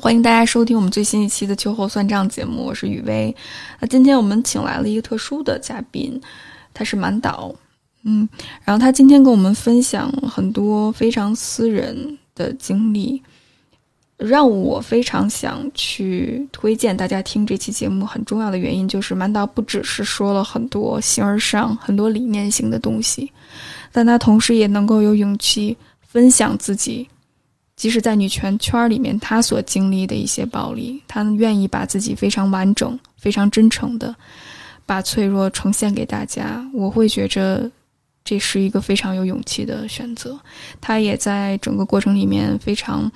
欢迎大家收听我们最新一期的秋后算账节目，我是雨薇。那今天我们请来了一个特殊的嘉宾，他是满岛，嗯，然后他今天跟我们分享很多非常私人的经历，让我非常想去推荐大家听这期节目。很重要的原因就是满岛不只是说了很多形而上、很多理念性的东西，但他同时也能够有勇气分享自己。即使在女权圈里面，他所经历的一些暴力，他愿意把自己非常完整、非常真诚的把脆弱呈现给大家。我会觉着这是一个非常有勇气的选择。他也在整个过程里面非常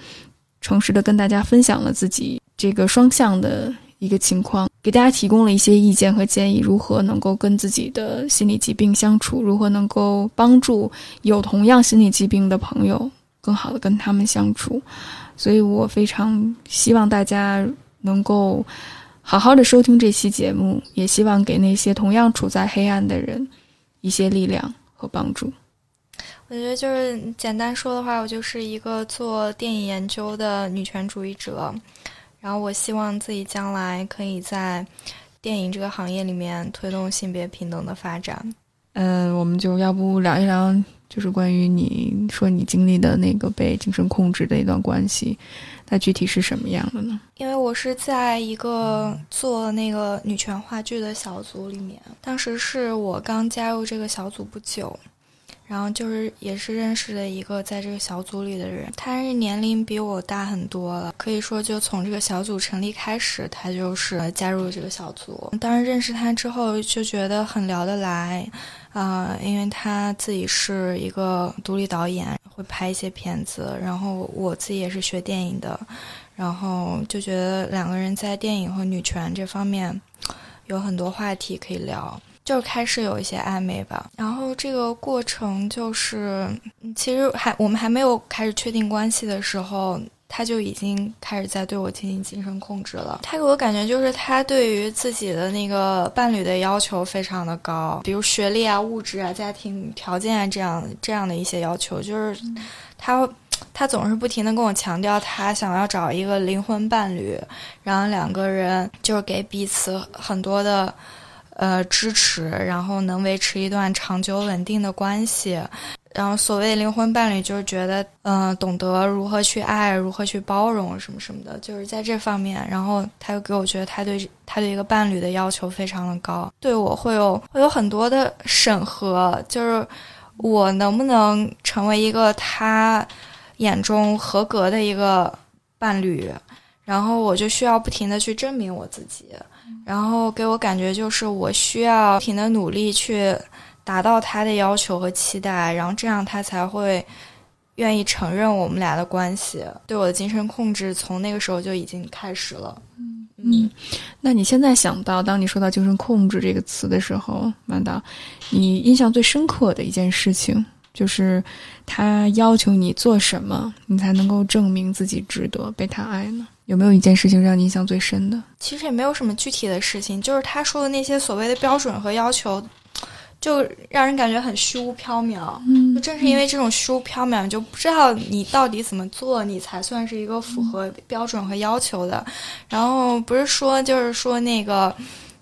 诚实的跟大家分享了自己这个双向的一个情况，给大家提供了一些意见和建议，如何能够跟自己的心理疾病相处，如何能够帮助有同样心理疾病的朋友。更好的跟他们相处，所以我非常希望大家能够好好的收听这期节目，也希望给那些同样处在黑暗的人一些力量和帮助。我觉得就是简单说的话，我就是一个做电影研究的女权主义者，然后我希望自己将来可以在电影这个行业里面推动性别平等的发展。嗯，我们就要不聊一聊。就是关于你说你经历的那个被精神控制的一段关系，它具体是什么样的呢？因为我是在一个做那个女权话剧的小组里面，当时是我刚加入这个小组不久，然后就是也是认识了一个在这个小组里的人，他是年龄比我大很多了，可以说就从这个小组成立开始，他就是加入了这个小组。当然认识他之后，就觉得很聊得来。啊，因为他自己是一个独立导演，会拍一些片子，然后我自己也是学电影的，然后就觉得两个人在电影和女权这方面有很多话题可以聊，就开始有一些暧昧吧。然后这个过程就是，其实还我们还没有开始确定关系的时候。他就已经开始在对我进行精神控制了。他给我感觉就是他对于自己的那个伴侣的要求非常的高，比如学历啊、物质啊、家庭条件啊这样这样的一些要求。就是他他总是不停的跟我强调，他想要找一个灵魂伴侣，然后两个人就是给彼此很多的呃支持，然后能维持一段长久稳定的关系。然后，所谓灵魂伴侣就是觉得，嗯，懂得如何去爱，如何去包容，什么什么的，就是在这方面。然后，他又给我觉得，他对他对一个伴侣的要求非常的高，对我会有会有很多的审核，就是我能不能成为一个他眼中合格的一个伴侣，然后我就需要不停的去证明我自己，然后给我感觉就是我需要不停的努力去。达到他的要求和期待，然后这样他才会愿意承认我们俩的关系。对我的精神控制从那个时候就已经开始了。嗯嗯，那你现在想到，当你说到精神控制这个词的时候，曼达，你印象最深刻的一件事情，就是他要求你做什么，你才能够证明自己值得被他爱呢？有没有一件事情让你印象最深的？其实也没有什么具体的事情，就是他说的那些所谓的标准和要求。就让人感觉很虚无缥缈，嗯，就正是因为这种虚无缥缈，就不知道你到底怎么做，你才算是一个符合标准和要求的。然后不是说，就是说那个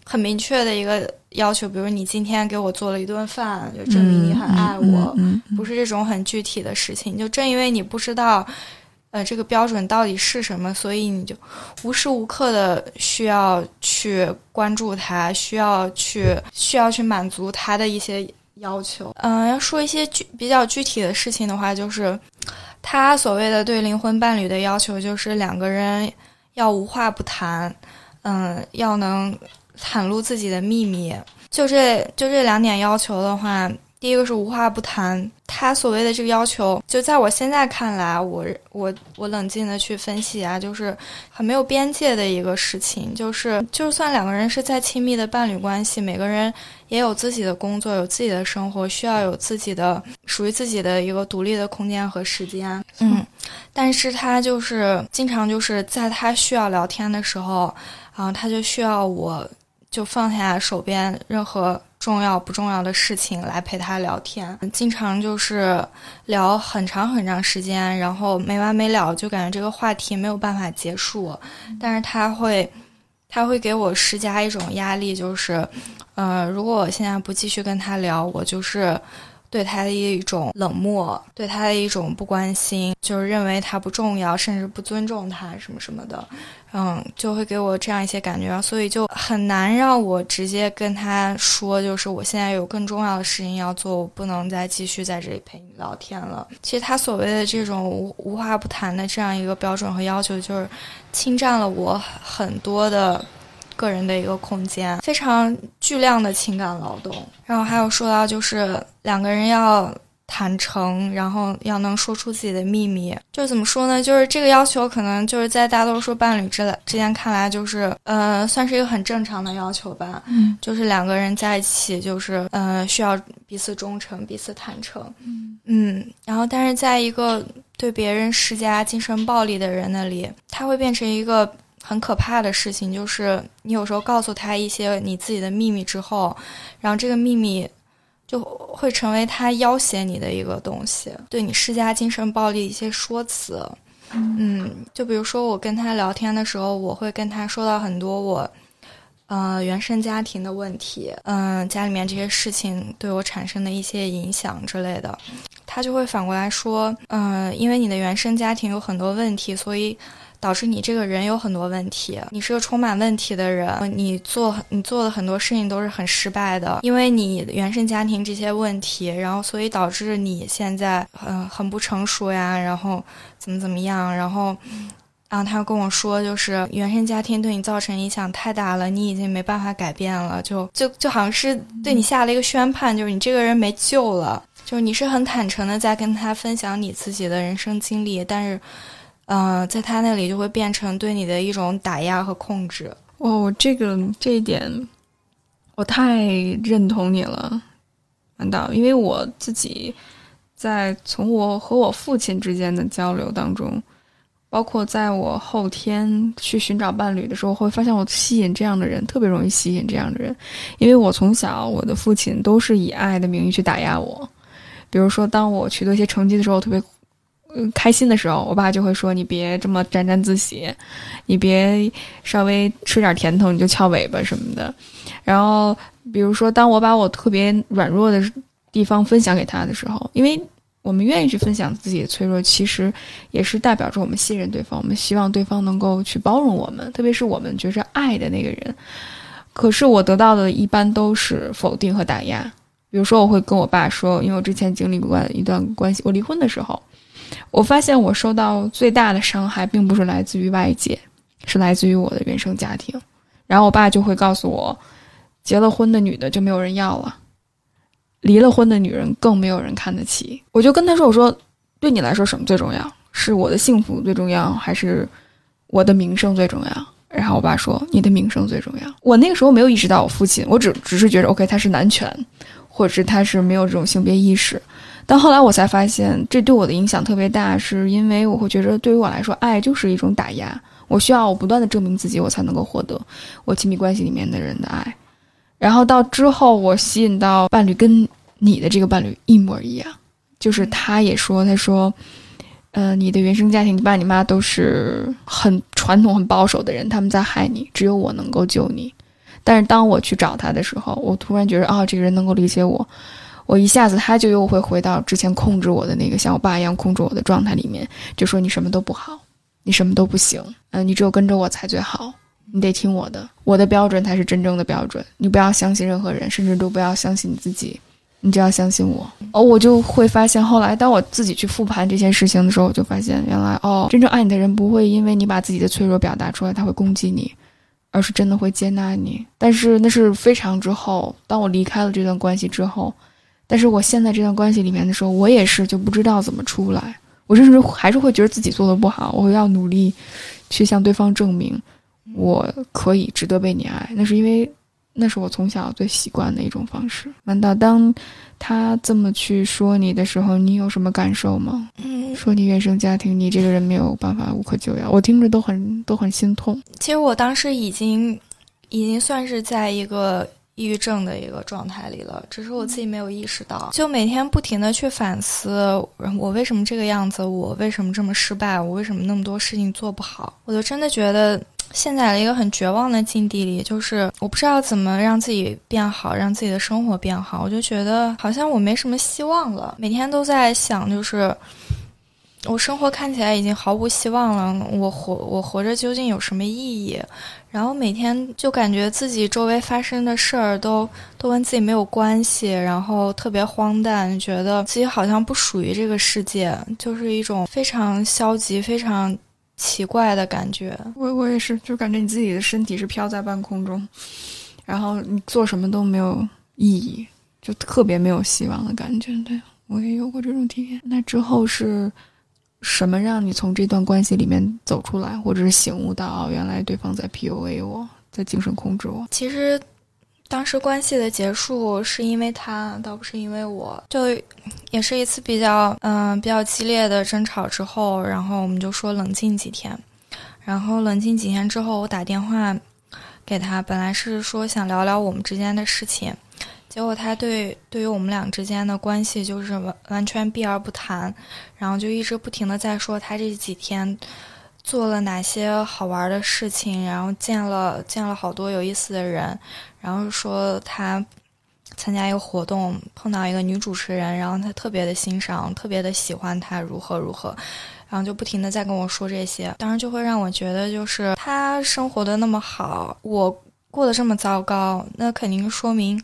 很明确的一个要求，比如你今天给我做了一顿饭，就证明你很爱我，不是这种很具体的事情。就正因为你不知道。呃，这个标准到底是什么？所以你就无时无刻的需要去关注他，需要去需要去满足他的一些要求。嗯，要说一些具比较具体的事情的话，就是他所谓的对灵魂伴侣的要求，就是两个人要无话不谈，嗯，要能袒露自己的秘密。就这就这两点要求的话。第一个是无话不谈，他所谓的这个要求，就在我现在看来，我我我冷静的去分析啊，就是很没有边界的一个事情。就是就算两个人是再亲密的伴侣关系，每个人也有自己的工作，有自己的生活，需要有自己的属于自己的一个独立的空间和时间。嗯，但是他就是经常就是在他需要聊天的时候，然后他就需要我。就放下手边任何重要不重要的事情来陪他聊天，经常就是聊很长很长时间，然后没完没了，就感觉这个话题没有办法结束。但是他会，他会给我施加一种压力，就是，呃，如果我现在不继续跟他聊，我就是。对他的一种冷漠，对他的一种不关心，就是认为他不重要，甚至不尊重他什么什么的，嗯，就会给我这样一些感觉，所以就很难让我直接跟他说，就是我现在有更重要的事情要做，我不能再继续在这里陪你聊天了。其实他所谓的这种无无话不谈的这样一个标准和要求，就是侵占了我很多的。个人的一个空间，非常巨量的情感劳动。然后还有说到，就是两个人要坦诚，然后要能说出自己的秘密。就怎么说呢？就是这个要求，可能就是在大多数伴侣之之间看来，就是呃，算是一个很正常的要求吧。嗯，就是两个人在一起，就是呃，需要彼此忠诚，彼此坦诚。嗯嗯。然后，但是在一个对别人施加精神暴力的人那里，他会变成一个。很可怕的事情就是，你有时候告诉他一些你自己的秘密之后，然后这个秘密就会成为他要挟你的一个东西，对你施加精神暴力一些说辞。嗯，就比如说我跟他聊天的时候，我会跟他说到很多我，呃，原生家庭的问题，嗯，家里面这些事情对我产生的一些影响之类的，他就会反过来说，嗯，因为你的原生家庭有很多问题，所以。导致你这个人有很多问题，你是个充满问题的人，你做你做的很多事情都是很失败的，因为你原生家庭这些问题，然后所以导致你现在嗯很不成熟呀，然后怎么怎么样，然后，然后他跟我说，就是原生家庭对你造成影响太大了，你已经没办法改变了，就就就好像是对你下了一个宣判，就是你这个人没救了，就是你是很坦诚的在跟他分享你自己的人生经历，但是。呃，在他那里就会变成对你的一种打压和控制。哦，这个这一点，我太认同你了，难道因为我自己在从我和我父亲之间的交流当中，包括在我后天去寻找伴侣的时候，会发现我吸引这样的人，特别容易吸引这样的人，因为我从小我的父亲都是以爱的名义去打压我，比如说当我取得一些成绩的时候，特别。嗯，开心的时候，我爸就会说：“你别这么沾沾自喜，你别稍微吃点甜头你就翘尾巴什么的。”然后，比如说，当我把我特别软弱的地方分享给他的时候，因为我们愿意去分享自己的脆弱，其实也是代表着我们信任对方，我们希望对方能够去包容我们，特别是我们觉着爱的那个人。可是我得到的一般都是否定和打压。比如说，我会跟我爸说，因为我之前经历过一段关系，我离婚的时候。我发现我受到最大的伤害，并不是来自于外界，是来自于我的原生家庭。然后我爸就会告诉我，结了婚的女的就没有人要了，离了婚的女人更没有人看得起。我就跟他说：“我说，对你来说什么最重要？是我的幸福最重要，还是我的名声最重要？”然后我爸说：“你的名声最重要。”我那个时候没有意识到我父亲，我只只是觉得 OK，他是男权，或者是他是没有这种性别意识。但后来我才发现，这对我的影响特别大，是因为我会觉得，对于我来说，爱就是一种打压。我需要我不断的证明自己，我才能够获得我亲密关系里面的人的爱。然后到之后，我吸引到伴侣跟你的这个伴侣一模一样，就是他也说，他说，呃，你的原生家庭，你爸你妈都是很传统、很保守的人，他们在害你，只有我能够救你。但是当我去找他的时候，我突然觉得，啊，这个人能够理解我。我一下子，他就又会回到之前控制我的那个像我爸一样控制我的状态里面，就说你什么都不好，你什么都不行，嗯，你只有跟着我才最好，你得听我的，我的标准才是真正的标准，你不要相信任何人，甚至都不要相信你自己，你只要相信我。哦，我就会发现，后来当我自己去复盘这件事情的时候，我就发现，原来哦，真正爱你的人不会因为你把自己的脆弱表达出来，他会攻击你，而是真的会接纳你。但是那是非常之后，当我离开了这段关系之后。但是我现在这段关系里面的时候，我也是就不知道怎么出来。我甚至还是会觉得自己做的不好，我要努力去向对方证明我可以值得被你爱。那是因为那是我从小最习惯的一种方式。难道当他这么去说你的时候，你有什么感受吗？嗯，说你原生家庭，你这个人没有办法无可救药，我听着都很都很心痛。其实我当时已经已经算是在一个。抑郁症的一个状态里了，只是我自己没有意识到。就每天不停的去反思，我为什么这个样子？我为什么这么失败？我为什么那么多事情做不好？我就真的觉得陷在了一个很绝望的境地里，就是我不知道怎么让自己变好，让自己的生活变好。我就觉得好像我没什么希望了，每天都在想，就是我生活看起来已经毫无希望了，我活我活着究竟有什么意义？然后每天就感觉自己周围发生的事儿都都跟自己没有关系，然后特别荒诞，觉得自己好像不属于这个世界，就是一种非常消极、非常奇怪的感觉。我我也是，就感觉你自己的身体是飘在半空中，然后你做什么都没有意义，就特别没有希望的感觉。对我也有过这种体验。那之后是。什么让你从这段关系里面走出来，或者是醒悟到原来对方在 PUA 我，在精神控制我？其实，当时关系的结束是因为他，倒不是因为我。就也是一次比较嗯比较激烈的争吵之后，然后我们就说冷静几天。然后冷静几天之后，我打电话给他，本来是说想聊聊我们之间的事情。结果他对对于我们俩之间的关系就是完完全避而不谈，然后就一直不停的在说他这几天做了哪些好玩的事情，然后见了见了好多有意思的人，然后说他参加一个活动碰到一个女主持人，然后他特别的欣赏，特别的喜欢她如何如何，然后就不停的在跟我说这些，当然就会让我觉得就是他生活的那么好，我过得这么糟糕，那肯定说明。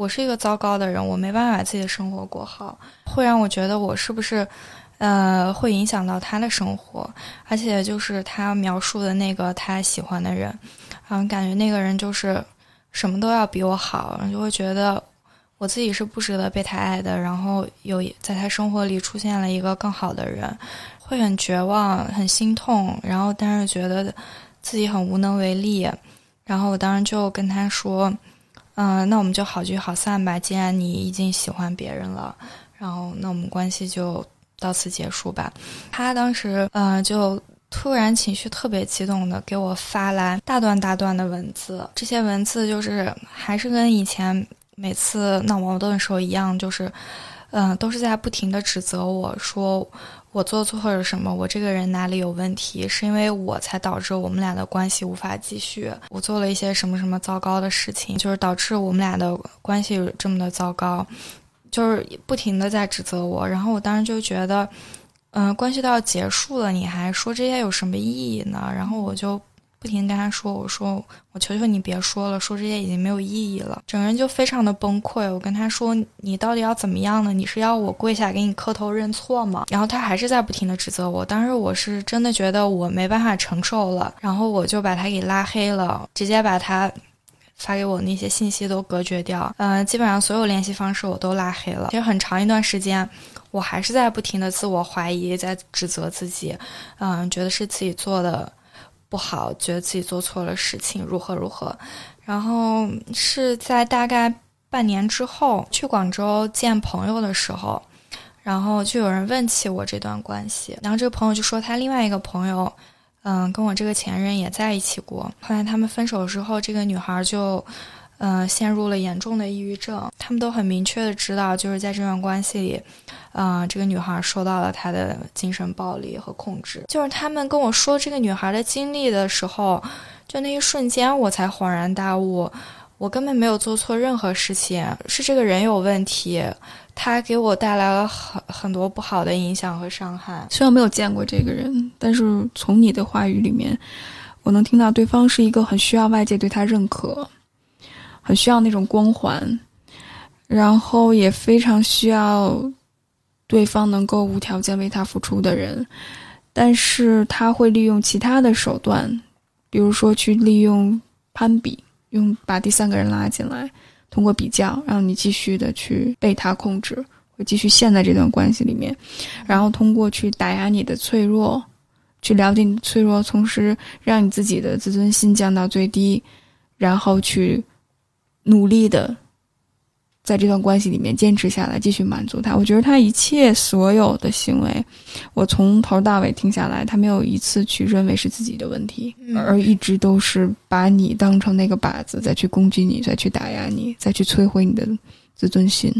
我是一个糟糕的人，我没办法把自己的生活过好，会让我觉得我是不是，呃，会影响到他的生活，而且就是他描述的那个他喜欢的人，嗯，感觉那个人就是什么都要比我好，就会觉得我自己是不值得被他爱的，然后有在他生活里出现了一个更好的人，会很绝望，很心痛，然后但是觉得自己很无能为力，然后我当时就跟他说。嗯，那我们就好聚好散吧。既然你已经喜欢别人了，然后那我们关系就到此结束吧。他当时，嗯，就突然情绪特别激动的给我发来大段大段的文字，这些文字就是还是跟以前每次闹矛盾的时候一样，就是，嗯，都是在不停的指责我说。我做错了什么？我这个人哪里有问题？是因为我才导致我们俩的关系无法继续。我做了一些什么什么糟糕的事情，就是导致我们俩的关系这么的糟糕，就是不停的在指责我。然后我当时就觉得，嗯，关系都要结束了，你还说这些有什么意义呢？然后我就。不停跟他说：“我说，我求求你别说了，说这些已经没有意义了。”整个人就非常的崩溃。我跟他说：“你到底要怎么样呢？你是要我跪下给你磕头认错吗？”然后他还是在不停的指责我。当时我是真的觉得我没办法承受了，然后我就把他给拉黑了，直接把他发给我那些信息都隔绝掉。嗯，基本上所有联系方式我都拉黑了。其实很长一段时间，我还是在不停的自我怀疑，在指责自己，嗯，觉得是自己做的。不好，觉得自己做错了事情，如何如何，然后是在大概半年之后去广州见朋友的时候，然后就有人问起我这段关系，然后这个朋友就说他另外一个朋友，嗯，跟我这个前任也在一起过，后来他们分手之后，这个女孩就。嗯，陷入了严重的抑郁症。他们都很明确的知道，就是在这段关系里，嗯，这个女孩受到了他的精神暴力和控制。就是他们跟我说这个女孩的经历的时候，就那一瞬间，我才恍然大悟，我根本没有做错任何事情，是这个人有问题，他给我带来了很很多不好的影响和伤害。虽然没有见过这个人，但是从你的话语里面，我能听到对方是一个很需要外界对他认可。很需要那种光环，然后也非常需要对方能够无条件为他付出的人，但是他会利用其他的手段，比如说去利用攀比，用把第三个人拉进来，通过比较，让你继续的去被他控制，会继续陷在这段关系里面，然后通过去打压你的脆弱，去了解你的脆弱，同时让你自己的自尊心降到最低，然后去努力的。在这段关系里面坚持下来，继续满足他。我觉得他一切所有的行为，我从头到尾听下来，他没有一次去认为是自己的问题，而一直都是把你当成那个靶子，再去攻击你，再去打压你，再去摧毁你的自尊心。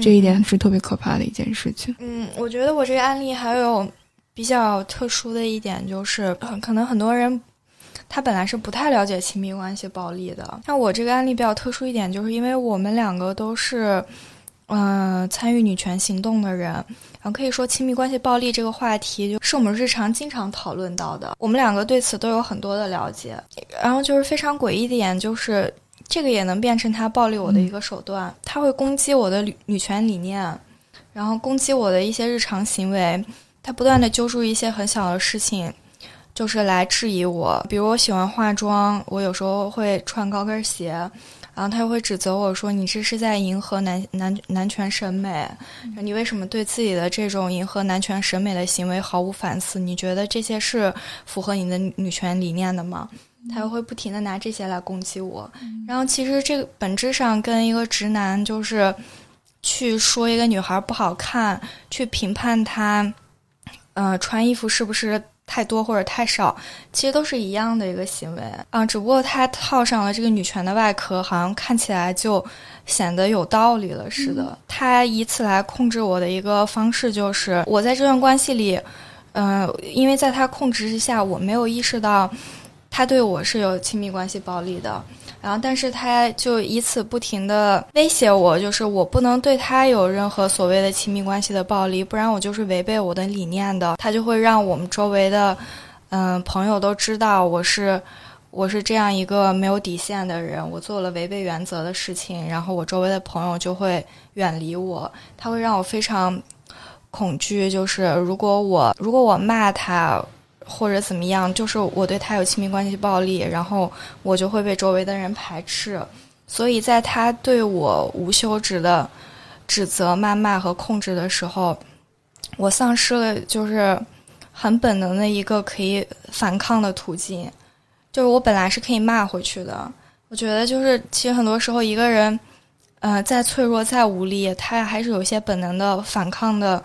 这一点是特别可怕的一件事情。嗯，我觉得我这个案例还有比较特殊的一点，就是可能很多人。他本来是不太了解亲密关系暴力的。像我这个案例比较特殊一点，就是因为我们两个都是，嗯，参与女权行动的人，然后可以说亲密关系暴力这个话题，就是我们日常经常讨论到的。我们两个对此都有很多的了解。然后就是非常诡异的点，就是这个也能变成他暴力我的一个手段。他会攻击我的女女权理念，然后攻击我的一些日常行为。他不断的揪住一些很小的事情。就是来质疑我，比如我喜欢化妆，我有时候会穿高跟鞋，然后他又会指责我说：“你这是在迎合男男男权审美，你为什么对自己的这种迎合男权审美的行为毫无反思？你觉得这些是符合你的女权理念的吗？”他又会不停的拿这些来攻击我，然后其实这个本质上跟一个直男就是去说一个女孩不好看，去评判她，呃，穿衣服是不是？太多或者太少，其实都是一样的一个行为啊，只不过他套上了这个女权的外壳，好像看起来就显得有道理了似的。他以此来控制我的一个方式，就是我在这段关系里，嗯，因为在他控制之下，我没有意识到他对我是有亲密关系暴力的。然后，但是他就以此不停的威胁我，就是我不能对他有任何所谓的亲密关系的暴力，不然我就是违背我的理念的。他就会让我们周围的，嗯，朋友都知道我是我是这样一个没有底线的人，我做了违背原则的事情，然后我周围的朋友就会远离我。他会让我非常恐惧，就是如果我如果我骂他。或者怎么样，就是我对他有亲密关系暴力，然后我就会被周围的人排斥，所以在他对我无休止的指责、谩骂和控制的时候，我丧失了就是很本能的一个可以反抗的途径，就是我本来是可以骂回去的。我觉得就是其实很多时候一个人，呃，再脆弱、再无力，他还是有一些本能的反抗的。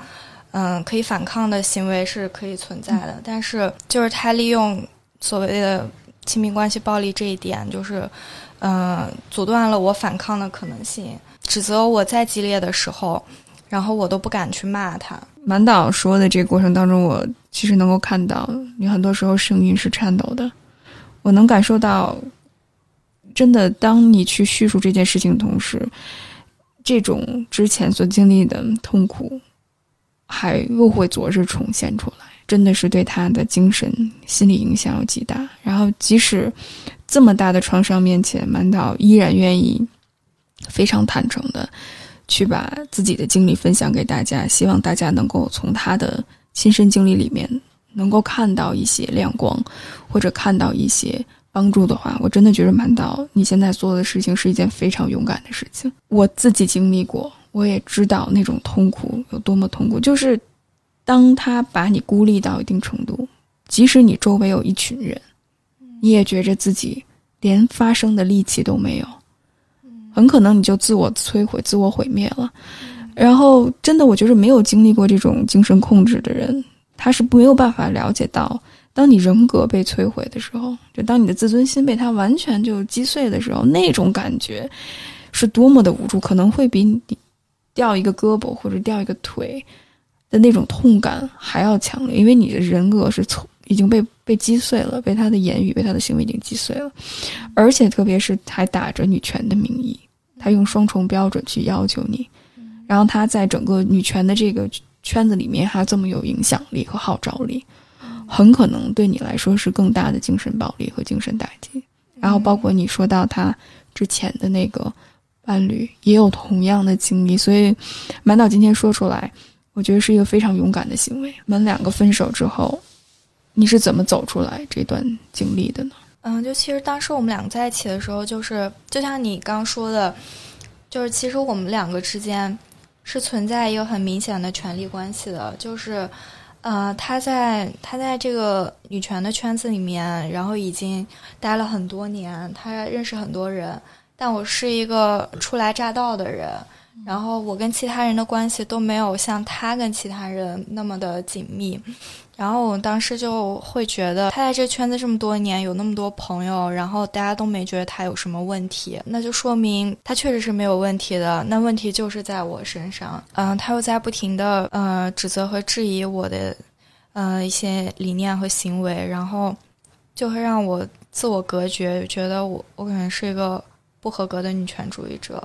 嗯，可以反抗的行为是可以存在的，但是就是他利用所谓的亲密关系暴力这一点，就是嗯，阻断了我反抗的可能性，指责我再激烈的时候，然后我都不敢去骂他。满岛说的这个过程当中，我其实能够看到你很多时候声音是颤抖的，我能感受到，真的，当你去叙述这件事情的同时，这种之前所经历的痛苦。还又会昨日重现出来，真的是对他的精神、心理影响有极大。然后，即使这么大的创伤面前，满岛依然愿意非常坦诚的去把自己的经历分享给大家，希望大家能够从他的亲身经历里面能够看到一些亮光，或者看到一些帮助的话，我真的觉得满岛你现在做的事情是一件非常勇敢的事情。我自己经历过。我也知道那种痛苦有多么痛苦，就是当他把你孤立到一定程度，即使你周围有一群人，你也觉着自己连发声的力气都没有，很可能你就自我摧毁、自我毁灭了。然后，真的，我觉得没有经历过这种精神控制的人，他是没有办法了解到，当你人格被摧毁的时候，就当你的自尊心被他完全就击碎的时候，那种感觉是多么的无助，可能会比你。掉一个胳膊或者掉一个腿的那种痛感还要强烈，因为你的人格是从已经被被击碎了，被他的言语、被他的行为已经击碎了，而且特别是还打着女权的名义，他用双重标准去要求你，然后他在整个女权的这个圈子里面还这么有影响力和号召力，很可能对你来说是更大的精神暴力和精神打击。然后包括你说到他之前的那个。伴侣也有同样的经历，所以满岛今天说出来，我觉得是一个非常勇敢的行为。你们两个分手之后，你是怎么走出来这段经历的呢？嗯，就其实当时我们两个在一起的时候，就是就像你刚说的，就是其实我们两个之间是存在一个很明显的权力关系的，就是呃，他在他在这个女权的圈子里面，然后已经待了很多年，他认识很多人，但我是一个初来乍到的人。然后我跟其他人的关系都没有像他跟其他人那么的紧密，然后我当时就会觉得他在这圈子这么多年有那么多朋友，然后大家都没觉得他有什么问题，那就说明他确实是没有问题的。那问题就是在我身上，嗯，他又在不停的呃指责和质疑我的呃一些理念和行为，然后就会让我自我隔绝，觉得我我可能是一个不合格的女权主义者。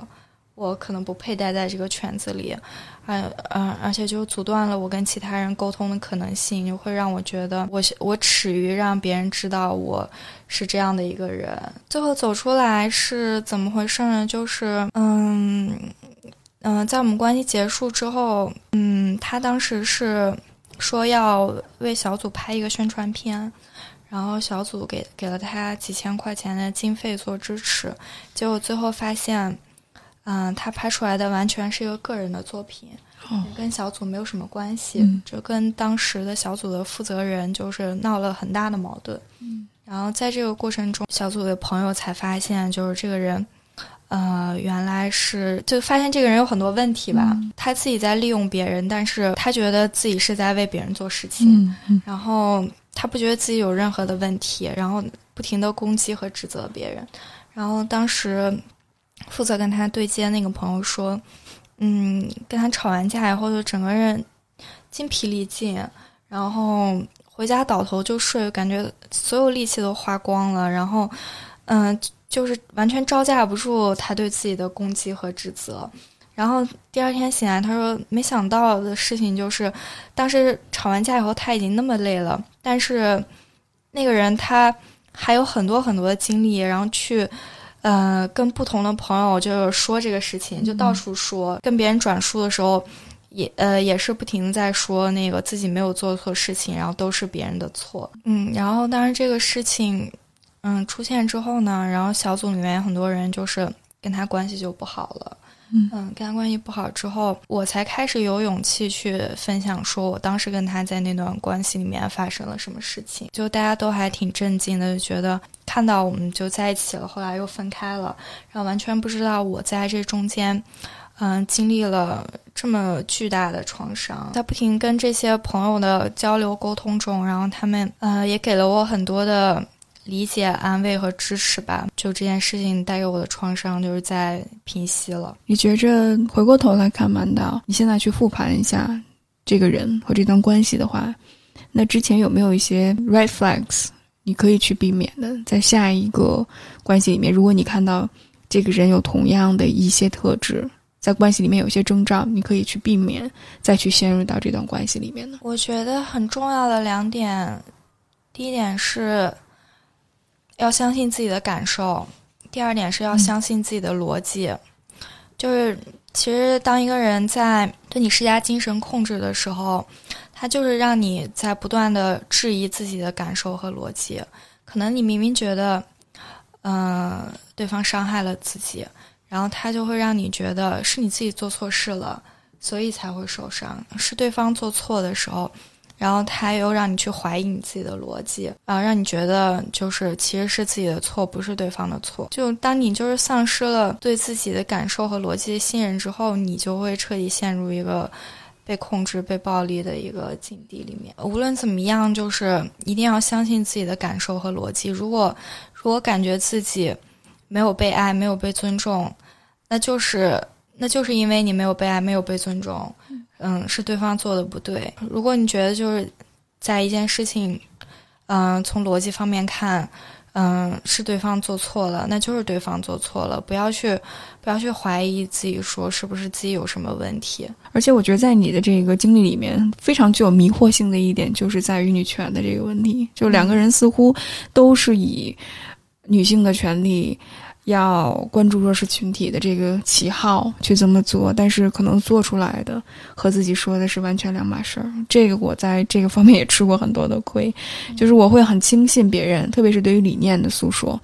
我可能不配待在这个圈子里，嗯嗯，而且就阻断了我跟其他人沟通的可能性，就会让我觉得我我耻于让别人知道我是这样的一个人。最后走出来是怎么回事呢？就是嗯嗯，在我们关系结束之后，嗯，他当时是说要为小组拍一个宣传片，然后小组给给了他几千块钱的经费做支持，结果最后发现。嗯，他拍出来的完全是一个个人的作品，跟小组没有什么关系，就跟当时的小组的负责人就是闹了很大的矛盾。嗯，然后在这个过程中，小组的朋友才发现，就是这个人，呃，原来是就发现这个人有很多问题吧，他自己在利用别人，但是他觉得自己是在为别人做事情，然后他不觉得自己有任何的问题，然后不停的攻击和指责别人，然后当时。负责跟他对接那个朋友说：“嗯，跟他吵完架以后，就整个人精疲力尽，然后回家倒头就睡，感觉所有力气都花光了。然后，嗯，就是完全招架不住他对自己的攻击和指责。然后第二天醒来，他说没想到的事情就是，当时吵完架以后他已经那么累了，但是那个人他还有很多很多的精力，然后去。”呃，跟不同的朋友就是说这个事情，就到处说。跟别人转述的时候，也呃也是不停的在说那个自己没有做错事情，然后都是别人的错。嗯，然后当然这个事情，嗯出现之后呢，然后小组里面很多人就是跟他关系就不好了。嗯，跟他关系不好之后，我才开始有勇气去分享，说我当时跟他在那段关系里面发生了什么事情。就大家都还挺震惊的，就觉得看到我们就在一起了，后来又分开了，然后完全不知道我在这中间，嗯，经历了这么巨大的创伤。在不停跟这些朋友的交流沟通中，然后他们呃也给了我很多的。理解、安慰和支持吧，就这件事情带给我的创伤，就是在平息了。你觉着回过头来看曼岛，你现在去复盘一下这个人和这段关系的话，那之前有没有一些 red flags 你可以去避免的？在下一个关系里面，如果你看到这个人有同样的一些特质，在关系里面有些征兆，你可以去避免再去陷入到这段关系里面呢？我觉得很重要的两点，第一点是。要相信自己的感受，第二点是要相信自己的逻辑。就是其实，当一个人在对你施加精神控制的时候，他就是让你在不断的质疑自己的感受和逻辑。可能你明明觉得，嗯，对方伤害了自己，然后他就会让你觉得是你自己做错事了，所以才会受伤。是对方做错的时候。然后他又让你去怀疑你自己的逻辑，啊，让你觉得就是其实是自己的错，不是对方的错。就当你就是丧失了对自己的感受和逻辑的信任之后，你就会彻底陷入一个被控制、被暴力的一个境地里面。无论怎么样，就是一定要相信自己的感受和逻辑。如果如果感觉自己没有被爱、没有被尊重，那就是那就是因为你没有被爱、没有被尊重。嗯，是对方做的不对。如果你觉得就是在一件事情，嗯，从逻辑方面看，嗯，是对方做错了，那就是对方做错了。不要去，不要去怀疑自己，说是不是自己有什么问题。而且，我觉得在你的这个经历里面，非常具有迷惑性的一点，就是在于女权的这个问题。就两个人似乎都是以女性的权利。要关注弱势群体的这个旗号去这么做，但是可能做出来的和自己说的是完全两码事儿。这个我在这个方面也吃过很多的亏，就是我会很轻信别人，特别是对于理念的诉说，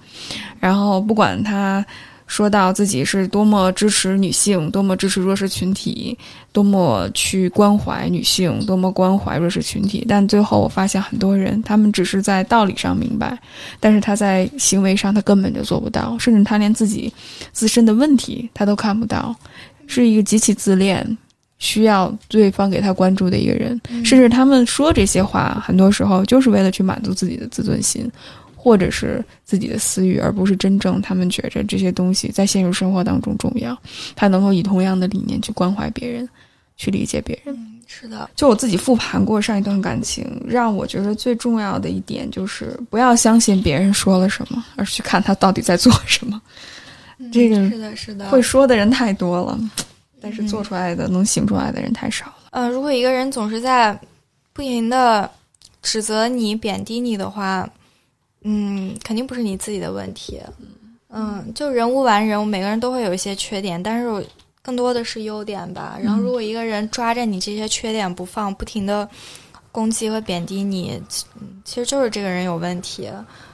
然后不管他。说到自己是多么支持女性，多么支持弱势群体，多么去关怀女性，多么关怀弱势群体。但最后我发现，很多人他们只是在道理上明白，但是他在行为上他根本就做不到，甚至他连自己自身的问题他都看不到，是一个极其自恋，需要对方给他关注的一个人。甚至他们说这些话，很多时候就是为了去满足自己的自尊心。或者是自己的私欲，而不是真正他们觉着这些东西在现实生活当中重要。他能够以同样的理念去关怀别人，去理解别人。嗯，是的。就我自己复盘过上一段感情，让我觉得最重要的一点就是不要相信别人说了什么，而去看他到底在做什么。这个是的，是的。会说的人太多了，但是做出来的、能行出来的人太少了。呃，如果一个人总是在不停的指责你、贬低你的话，嗯，肯定不是你自己的问题。嗯，就人无完人，每个人都会有一些缺点，但是更多的是优点吧。然后，如果一个人抓着你这些缺点不放，不停的攻击和贬低你，其实就是这个人有问题。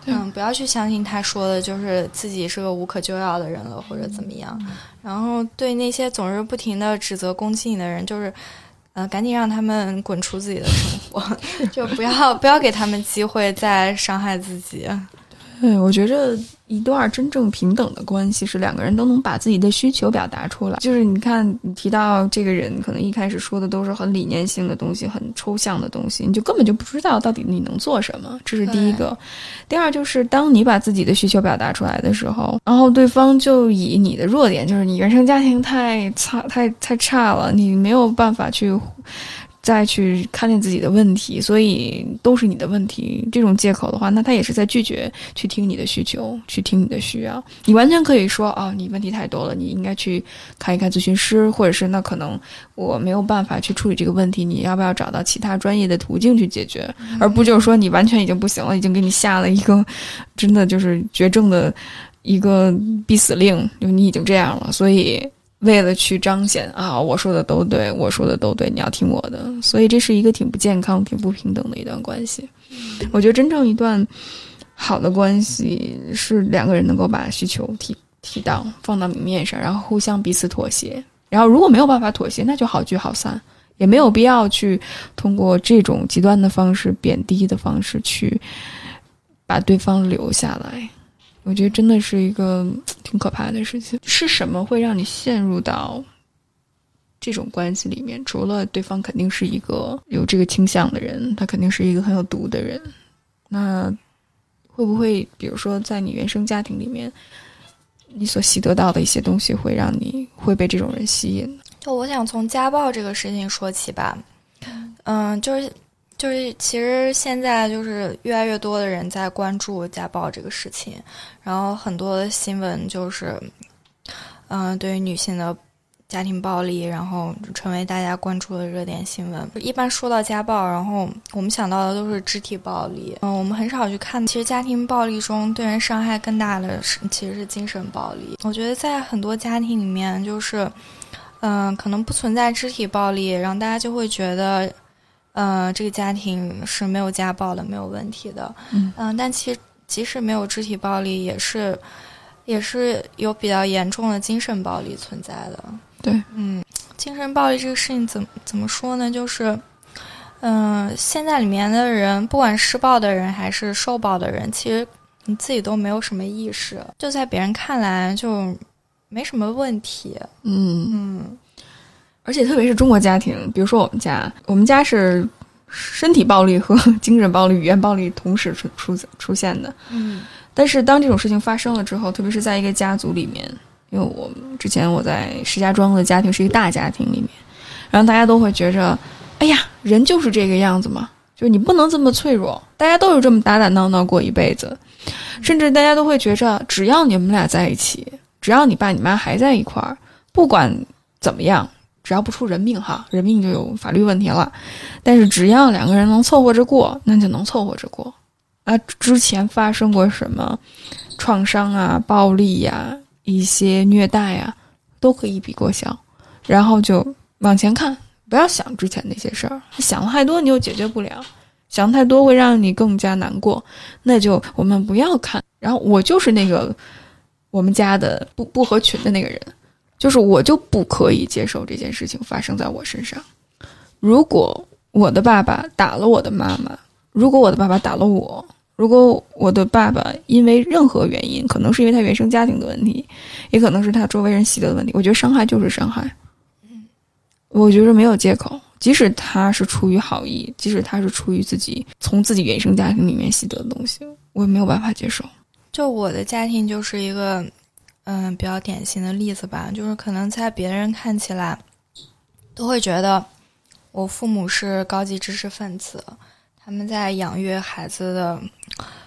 嗯，不要去相信他说的，就是自己是个无可救药的人了，或者怎么样。然后，对那些总是不停的指责攻击你的人，就是。嗯，赶紧让他们滚出自己的生活，就不要不要给他们机会再伤害自己。对，我觉着。一段真正平等的关系是两个人都能把自己的需求表达出来。就是你看，你提到这个人，可能一开始说的都是很理念性的东西，很抽象的东西，你就根本就不知道到底你能做什么。这是第一个。第二就是，当你把自己的需求表达出来的时候，然后对方就以你的弱点，就是你原生家庭太差、太太差了，你没有办法去。再去看见自己的问题，所以都是你的问题。这种借口的话，那他也是在拒绝去听你的需求，去听你的需要。你完全可以说啊，你问题太多了，你应该去看一看咨询师，或者是那可能我没有办法去处理这个问题，你要不要找到其他专业的途径去解决？而不就是说你完全已经不行了，已经给你下了一个真的就是绝症的一个必死令，就你已经这样了，所以。为了去彰显啊，我说的都对，我说的都对，你要听我的，所以这是一个挺不健康、挺不平等的一段关系。我觉得真正一段好的关系是两个人能够把需求提提到、放到明面上，然后互相彼此妥协。然后如果没有办法妥协，那就好聚好散，也没有必要去通过这种极端的方式、贬低的方式去把对方留下来。我觉得真的是一个 挺可怕的事情。是什么会让你陷入到这种关系里面？除了对方肯定是一个有这个倾向的人，他肯定是一个很有毒的人。那会不会，比如说，在你原生家庭里面，你所习得到的一些东西，会让你会被这种人吸引？就我想从家暴这个事情说起吧。嗯，就是。就是其实现在就是越来越多的人在关注家暴这个事情，然后很多的新闻就是，嗯，对于女性的家庭暴力，然后成为大家关注的热点新闻。一般说到家暴，然后我们想到的都是肢体暴力，嗯，我们很少去看，其实家庭暴力中对人伤害更大的是其实是精神暴力。我觉得在很多家庭里面，就是，嗯，可能不存在肢体暴力，然后大家就会觉得。呃，这个家庭是没有家暴的，没有问题的。嗯，但其实即使没有肢体暴力，也是也是有比较严重的精神暴力存在的。对，嗯，精神暴力这个事情怎么怎么说呢？就是，嗯，现在里面的人，不管施暴的人还是受暴的人，其实你自己都没有什么意识，就在别人看来就没什么问题。嗯嗯。而且特别是中国家庭，比如说我们家，我们家是身体暴力和 精神暴力、语言暴力同时出出出现的。嗯，但是当这种事情发生了之后，特别是在一个家族里面，因为我之前我在石家庄的家庭是一个大家庭里面，然后大家都会觉着，哎呀，人就是这个样子嘛，就你不能这么脆弱，大家都是这么打打闹闹过一辈子，甚至大家都会觉着，只要你们俩在一起，只要你爸你妈还在一块儿，不管怎么样。只要不出人命哈，人命就有法律问题了。但是只要两个人能凑合着过，那就能凑合着过。啊，之前发生过什么创伤啊、暴力呀、一些虐待呀，都可以一笔勾销，然后就往前看，不要想之前那些事儿。想的太多，你又解决不了；想太多会让你更加难过，那就我们不要看。然后我就是那个我们家的不不合群的那个人，就是我就不可以接受这件事情发生在我身上。如果我的爸爸打了我的妈妈，如果我的爸爸打了我，如果我的爸爸因为任何原因，可能是因为他原生家庭的问题，也可能是他周围人习得的问题，我觉得伤害就是伤害。嗯，我觉得没有借口。即使他是出于好意，即使他是出于自己从自己原生家庭里面习得的东西，我也没有办法接受。就我的家庭就是一个，嗯，比较典型的例子吧。就是可能在别人看起来，都会觉得我父母是高级知识分子，他们在养育孩子的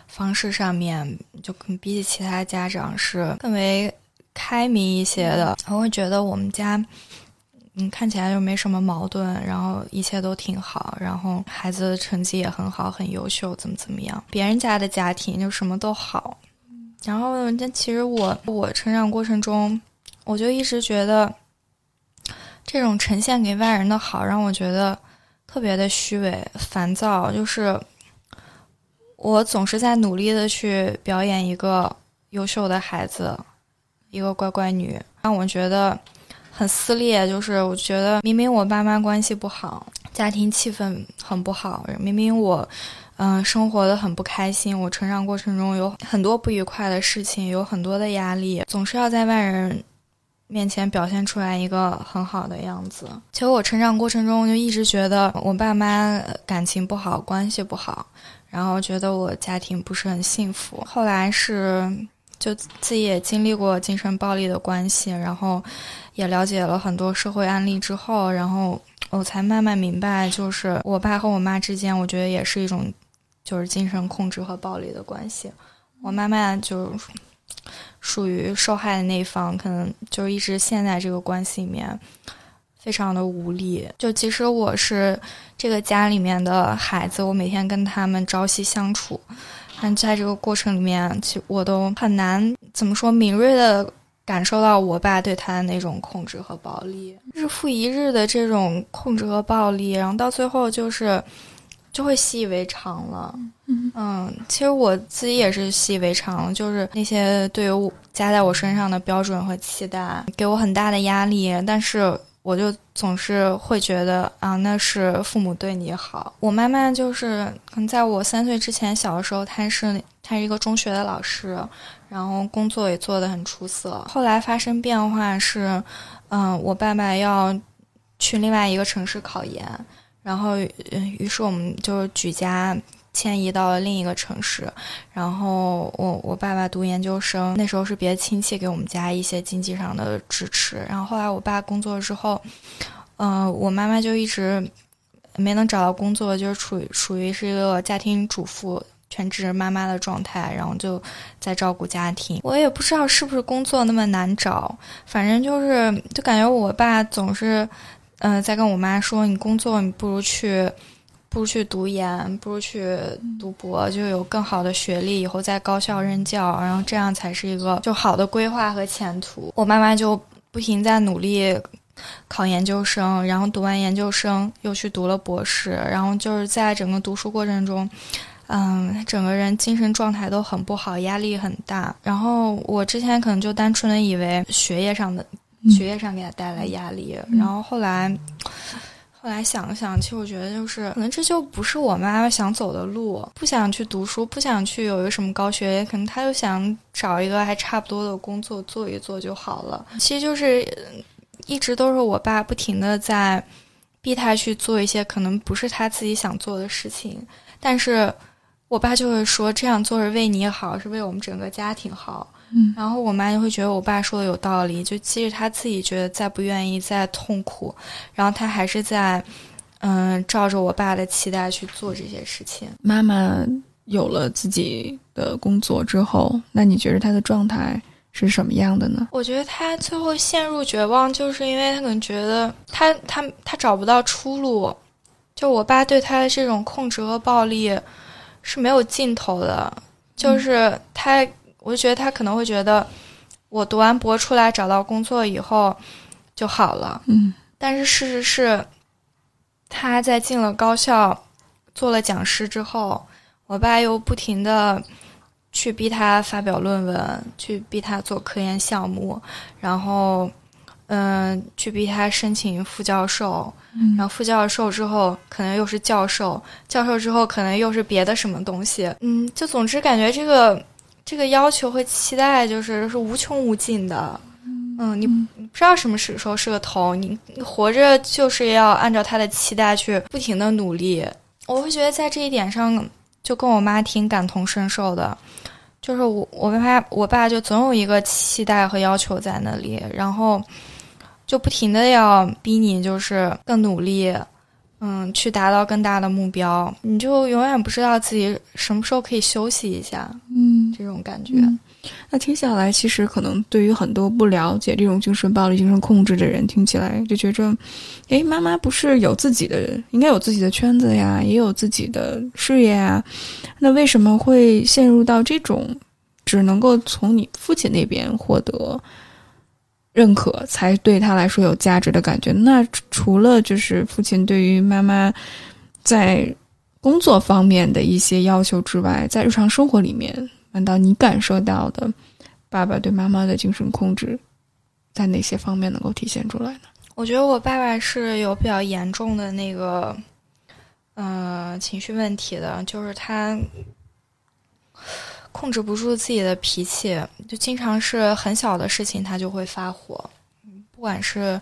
方式上面，就比起其他家长是更为开明一些的。我会觉得我们家。嗯，看起来就没什么矛盾，然后一切都挺好，然后孩子成绩也很好，很优秀，怎么怎么样？别人家的家庭就什么都好，然后但其实我我成长过程中，我就一直觉得这种呈现给外人的好，让我觉得特别的虚伪、烦躁。就是我总是在努力的去表演一个优秀的孩子，一个乖乖女，让我觉得。很撕裂，就是我觉得明明我爸妈关系不好，家庭气氛很不好，明明我，嗯，生活的很不开心，我成长过程中有很多不愉快的事情，有很多的压力，总是要在外人面前表现出来一个很好的样子。其实我成长过程中就一直觉得我爸妈感情不好，关系不好，然后觉得我家庭不是很幸福。后来是。就自己也经历过精神暴力的关系，然后也了解了很多社会案例之后，然后我才慢慢明白，就是我爸和我妈之间，我觉得也是一种就是精神控制和暴力的关系。我妈妈就属于受害的那一方，可能就一直陷在这个关系里面，非常的无力。就即使我是这个家里面的孩子，我每天跟他们朝夕相处。但在这个过程里面，其我都很难怎么说敏锐的感受到我爸对他的那种控制和暴力，日复一日的这种控制和暴力，然后到最后就是就会习以为常了。嗯，其实我自己也是习以为常，就是那些对于我加在我身上的标准和期待，给我很大的压力，但是。我就总是会觉得啊，那是父母对你好。我妈妈就是可能在我三岁之前，小的时候，她是她是一个中学的老师，然后工作也做得很出色。后来发生变化是，嗯，我爸爸要去另外一个城市考研，然后嗯于是我们就举家。迁移到了另一个城市，然后我我爸爸读研究生，那时候是别的亲戚给我们家一些经济上的支持，然后后来我爸工作之后，嗯，我妈妈就一直没能找到工作，就是处于属于是一个家庭主妇、全职妈妈的状态，然后就在照顾家庭。我也不知道是不是工作那么难找，反正就是就感觉我爸总是，嗯，在跟我妈说，你工作你不如去。不如去读研，不如去读博，就有更好的学历，以后在高校任教，然后这样才是一个就好的规划和前途。我妈妈就不停在努力考研究生，然后读完研究生又去读了博士，然后就是在整个读书过程中，嗯，整个人精神状态都很不好，压力很大。然后我之前可能就单纯的以为学业上的学业上给他带来压力，然后后来。后来想了想，其实我觉得就是，可能这就不是我妈妈想走的路，不想去读书，不想去有一个什么高学历，可能她就想找一个还差不多的工作做一做就好了。其实就是一直都是我爸不停的在逼他去做一些可能不是他自己想做的事情，但是我爸就会说这样做是为你好，是为我们整个家庭好。嗯，然后我妈就会觉得我爸说的有道理，就即使他自己觉得再不愿意、再痛苦，然后他还是在，嗯，照着我爸的期待去做这些事情。妈妈有了自己的工作之后，那你觉得她的状态是什么样的呢？我觉得她最后陷入绝望，就是因为他可能觉得他他他找不到出路，就我爸对他的这种控制和暴力是没有尽头的，就是他。我就觉得他可能会觉得，我读完博出来找到工作以后就好了。嗯，但是事实是，他在进了高校，做了讲师之后，我爸又不停的去逼他发表论文，去逼他做科研项目，然后，嗯，去逼他申请副教授，然后副教授之后可能又是教授，教授之后可能又是别的什么东西，嗯，就总之感觉这个这个要求和期待就是是无穷无尽的，嗯，你你不知道什么时候是个头，你你活着就是要按照他的期待去不停的努力，我会觉得在这一点上。就跟我妈挺感同身受的，就是我我爸我爸就总有一个期待和要求在那里，然后就不停的要逼你，就是更努力，嗯，去达到更大的目标，你就永远不知道自己什么时候可以休息一下，嗯，这种感觉。那听下来，其实可能对于很多不了解这种精神暴力、精神控制的人，听起来就觉着，诶，妈妈不是有自己的，应该有自己的圈子呀，也有自己的事业啊，那为什么会陷入到这种只能够从你父亲那边获得认可，才对他来说有价值的感觉？那除了就是父亲对于妈妈在工作方面的一些要求之外，在日常生活里面。难道你感受到的爸爸对妈妈的精神控制，在哪些方面能够体现出来呢？我觉得我爸爸是有比较严重的那个，呃，情绪问题的，就是他控制不住自己的脾气，就经常是很小的事情他就会发火，不管是。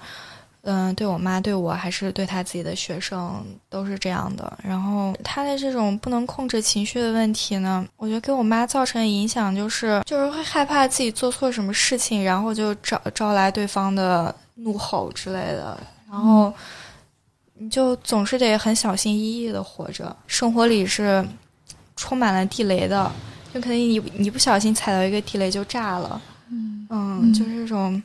嗯，对我妈、对我还是对他自己的学生都是这样的。然后他的这种不能控制情绪的问题呢，我觉得给我妈造成的影响就是，就是会害怕自己做错什么事情，然后就招招来对方的怒吼之类的。然后你就总是得很小心翼翼的活着，生活里是充满了地雷的，就可能你你不小心踩到一个地雷就炸了。嗯嗯，就是这种。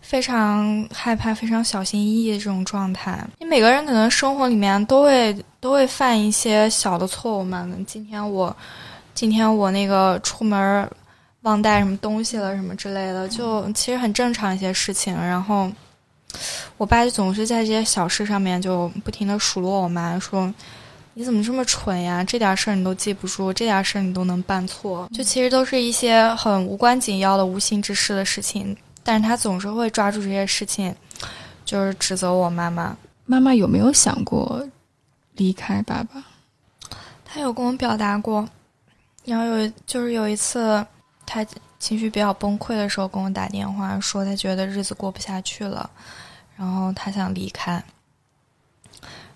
非常害怕，非常小心翼翼的这种状态。你每个人可能生活里面都会都会犯一些小的错误嘛。今天我，今天我那个出门忘带什么东西了，什么之类的，就其实很正常一些事情。然后我爸就总是在这些小事上面就不停的数落我妈，说你怎么这么蠢呀？这点事儿你都记不住，这点事儿你都能办错。就其实都是一些很无关紧要的无心之事的事情。但是他总是会抓住这些事情，就是指责我妈妈。妈妈有没有想过离开爸爸？他有跟我表达过，然后有就是有一次，他情绪比较崩溃的时候，跟我打电话说他觉得日子过不下去了，然后他想离开。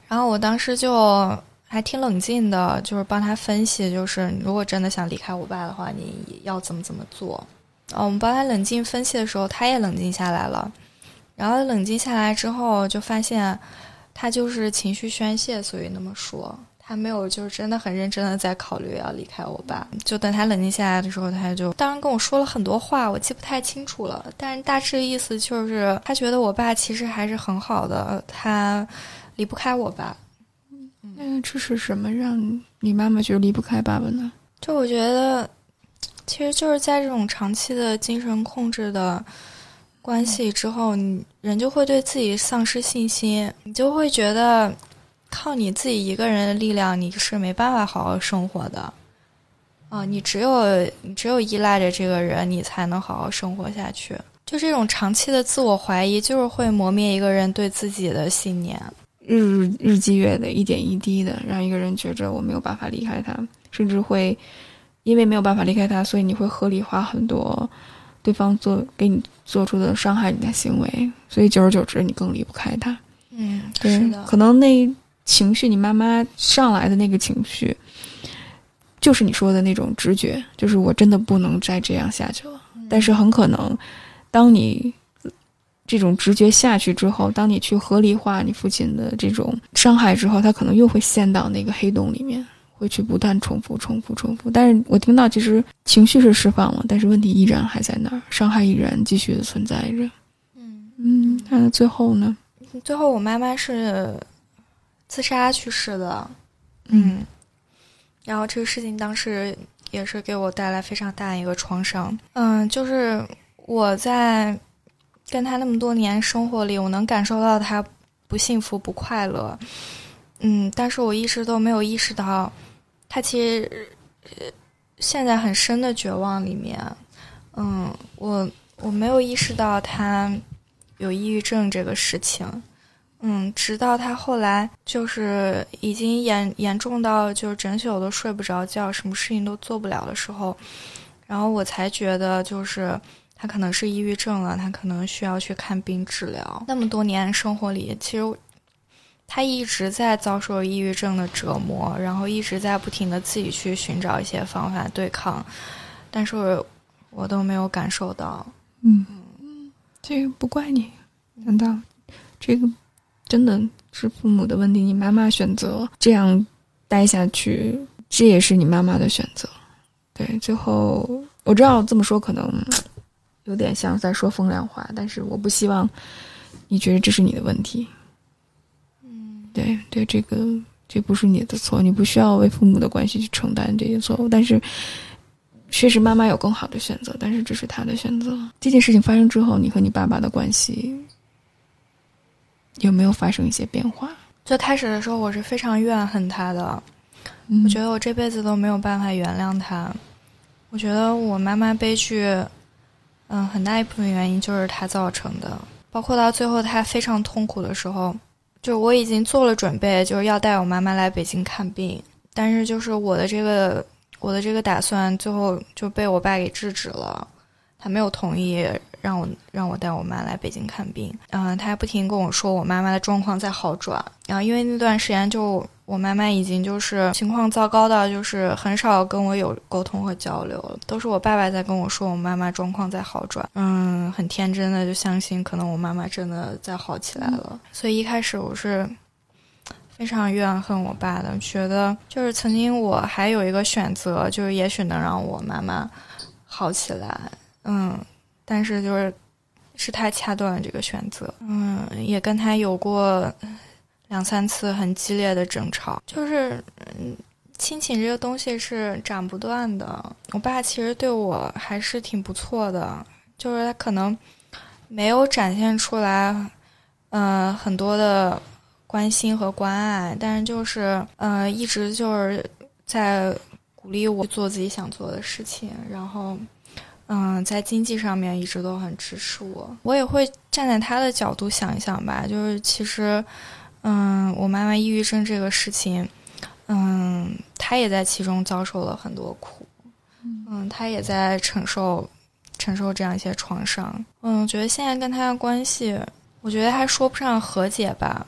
然后我当时就还挺冷静的，就是帮他分析，就是如果真的想离开我爸的话，你要怎么怎么做。哦，我们帮他冷静分析的时候，他也冷静下来了。然后冷静下来之后，就发现他就是情绪宣泄，所以那么说，他没有就是真的很认真的在考虑要离开我爸。就等他冷静下来的时候，他就当然跟我说了很多话，我记不太清楚了，但是大致意思就是他觉得我爸其实还是很好的，他离不开我爸。那这是什么让你妈妈觉得离不开爸爸呢？就我觉得。其实就是在这种长期的精神控制的关系之后，你人就会对自己丧失信心，你就会觉得靠你自己一个人的力量你是没办法好好生活的，啊，你只有你只有依赖着这个人，你才能好好生活下去。就这种长期的自我怀疑，就是会磨灭一个人对自己的信念，日日积月累，一点一滴的，让一个人觉着我没有办法离开他，甚至会。因为没有办法离开他，所以你会合理化很多对方做给你做出的伤害你的行为，所以久而久之你更离不开他。嗯，对，可能那情绪，你妈妈上来的那个情绪，就是你说的那种直觉，就是我真的不能再这样下去了。但是很可能，当你这种直觉下去之后，当你去合理化你父亲的这种伤害之后，他可能又会陷到那个黑洞里面。会去不断重复、重复、重复，但是我听到其实情绪是释放了，但是问题依然还在那儿，伤害依然继续的存在着。嗯嗯，那最后呢？最后我妈妈是自杀去世的。嗯，然后这个事情当时也是给我带来非常大一个创伤。嗯，就是我在跟他那么多年生活里，我能感受到他不幸福、不快乐。嗯，但是我一直都没有意识到。他其实陷在很深的绝望里面。嗯，我我没有意识到他有抑郁症这个事情。嗯，直到他后来就是已经严严重到就是整宿都睡不着觉，什么事情都做不了的时候，然后我才觉得就是他可能是抑郁症了，他可能需要去看病治疗。那么多年生活里，其实他一直在遭受抑郁症的折磨，然后一直在不停的自己去寻找一些方法对抗，但是我都没有感受到。嗯，这个不怪你，难道这个？真的是父母的问题。你妈妈选择这样待下去，这也是你妈妈的选择。对，最后我知道这么说可能有点像在说风凉话，但是我不希望你觉得这是你的问题。嗯，对对，这个这不是你的错，你不需要为父母的关系去承担这些错误。但是确实，妈妈有更好的选择，但是这是她的选择。这件事情发生之后，你和你爸爸的关系。有没有发生一些变化？最开始的时候，我是非常怨恨他的，我觉得我这辈子都没有办法原谅他。我觉得我妈妈悲剧，嗯，很大一部分原因就是他造成的。包括到最后他非常痛苦的时候，就我已经做了准备，就是要带我妈妈来北京看病，但是就是我的这个我的这个打算，最后就被我爸给制止了，他没有同意。让我让我带我妈来北京看病，嗯，他还不停跟我说我妈妈的状况在好转，然后因为那段时间就我妈妈已经就是情况糟糕到就是很少跟我有沟通和交流了，都是我爸爸在跟我说我妈妈状况在好转，嗯，很天真的就相信可能我妈妈真的在好起来了，所以一开始我是非常怨恨我爸的，觉得就是曾经我还有一个选择，就是也许能让我妈妈好起来，嗯。但是就是，是他掐断了这个选择。嗯，也跟他有过两三次很激烈的争吵。就是，嗯，亲情这个东西是斩不断的。我爸其实对我还是挺不错的，就是他可能没有展现出来，嗯，很多的关心和关爱，但是就是，呃，一直就是在鼓励我做自己想做的事情，然后。嗯，在经济上面一直都很支持我，我也会站在他的角度想一想吧。就是其实，嗯，我妈妈抑郁症这个事情，嗯，她也在其中遭受了很多苦，嗯，她也在承受承受这样一些创伤。嗯，我觉得现在跟她的关系，我觉得还说不上和解吧，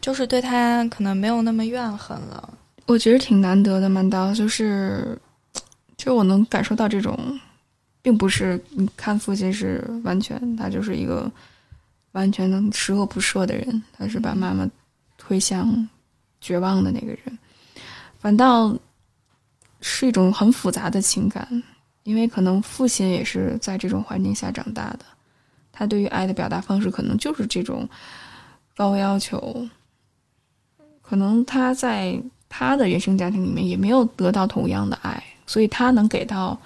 就是对她可能没有那么怨恨了。我觉得挺难得的，曼刀就是。就我能感受到这种，并不是你看父亲是完全，他就是一个完全能十恶不赦的人，他是把妈妈推向绝望的那个人，反倒是一种很复杂的情感，因为可能父亲也是在这种环境下长大的，他对于爱的表达方式可能就是这种高要求，可能他在他的原生家庭里面也没有得到同样的爱。所以他能给到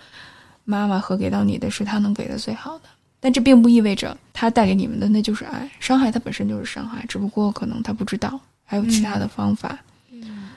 妈妈和给到你的是他能给的最好的，但这并不意味着他带给你们的那就是爱。伤害它本身就是伤害，只不过可能他不知道还有其他的方法。嗯，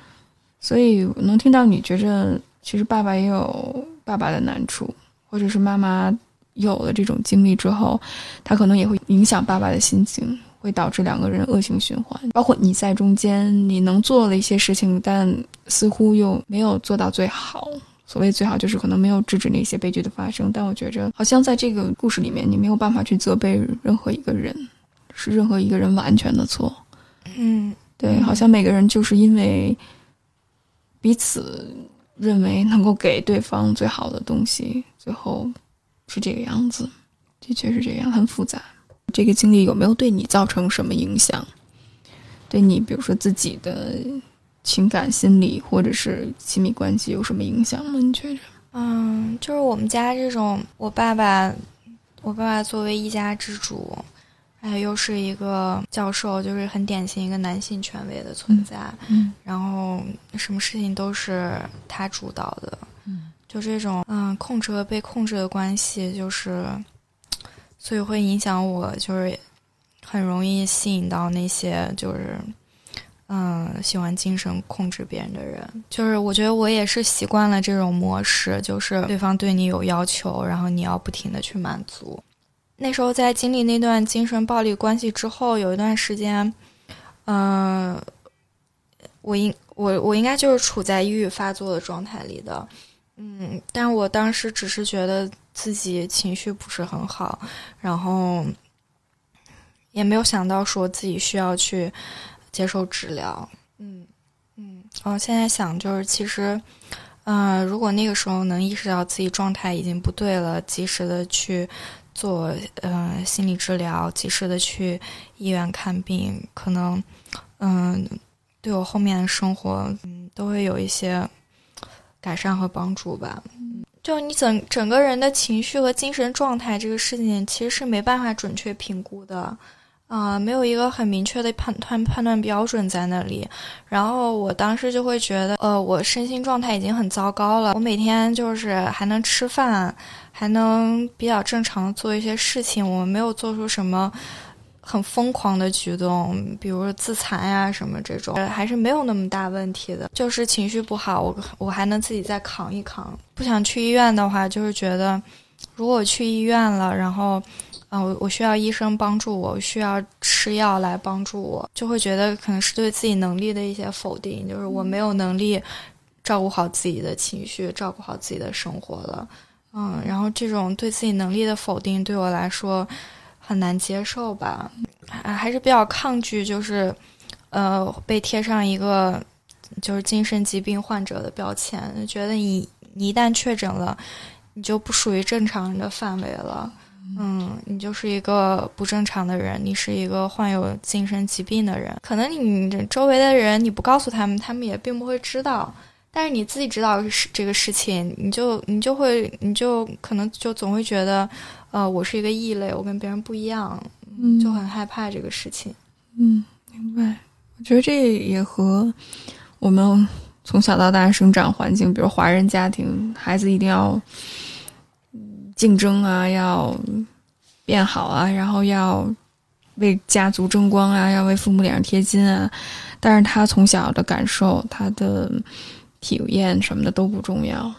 所以能听到你觉着其实爸爸也有爸爸的难处，或者是妈妈有了这种经历之后，他可能也会影响爸爸的心情，会导致两个人恶性循环。包括你在中间，你能做了一些事情，但似乎又没有做到最好。所谓最好就是可能没有制止那些悲剧的发生，但我觉着好像在这个故事里面，你没有办法去责备任何一个人，是任何一个人完全的错。嗯，对，好像每个人就是因为彼此认为能够给对方最好的东西，最后是这个样子，的确是这样，很复杂。这个经历有没有对你造成什么影响？对你，比如说自己的。情感、心理或者是亲密关系有什么影响吗？你觉着？嗯，就是我们家这种，我爸爸，我爸爸作为一家之主，哎，又是一个教授，就是很典型一个男性权威的存在。嗯，然后什么事情都是他主导的。嗯，就这种嗯控制和被控制的关系，就是所以会影响我，就是很容易吸引到那些就是。嗯，喜欢精神控制别人的人。就是我觉得我也是习惯了这种模式，就是对方对你有要求，然后你要不停的去满足。那时候在经历那段精神暴力关系之后，有一段时间，嗯，我应我我应该就是处在抑郁发作的状态里的，嗯，但我当时只是觉得自己情绪不是很好，然后也没有想到说自己需要去接受治疗，嗯嗯，哦，现在想就是其实，嗯，如果那个时候能意识到自己状态已经不对了，及时的去。做呃心理治疗，及时的去医院看病，可能嗯对我后面的生活嗯都会有一些改善和帮助吧。就你整整个人的情绪和精神状态这个事情，其实是没办法准确评估的啊，没有一个很明确的判断判断标准在那里。然后我当时就会觉得，呃，我身心状态已经很糟糕了，我每天就是还能吃饭。还能比较正常做一些事情，我没有做出什么很疯狂的举动，比如自残呀什么这种，还是没有那么大问题的。就是情绪不好，我我还能自己再扛一扛。不想去医院的话，就是觉得如果我去医院了，然后啊，我我需要医生帮助我，需要吃药来帮助我，就会觉得可能是对自己能力的一些否定，就是我没有能力照顾好自己的情绪，照顾好自己的生活了。嗯，然后这种对自己能力的否定对我来说很难接受吧，还还是比较抗拒，就是呃被贴上一个就是精神疾病患者的标签，觉得你你一旦确诊了，你就不属于正常人的范围了，嗯，你就是一个不正常的人，你是一个患有精神疾病的人，可能你周围的人你不告诉他们，他们也并不会知道。但是你自己知道是这个事情，你就你就会你就可能就总会觉得，呃，我是一个异类，我跟别人不一样，嗯就很害怕这个事情。嗯，明白。我觉得这也和我们从小到大生长环境，比如华人家庭，孩子一定要竞争啊，要变好啊，然后要为家族争光啊，要为父母脸上贴金啊。但是他从小的感受，他的。体验什么的都不重要，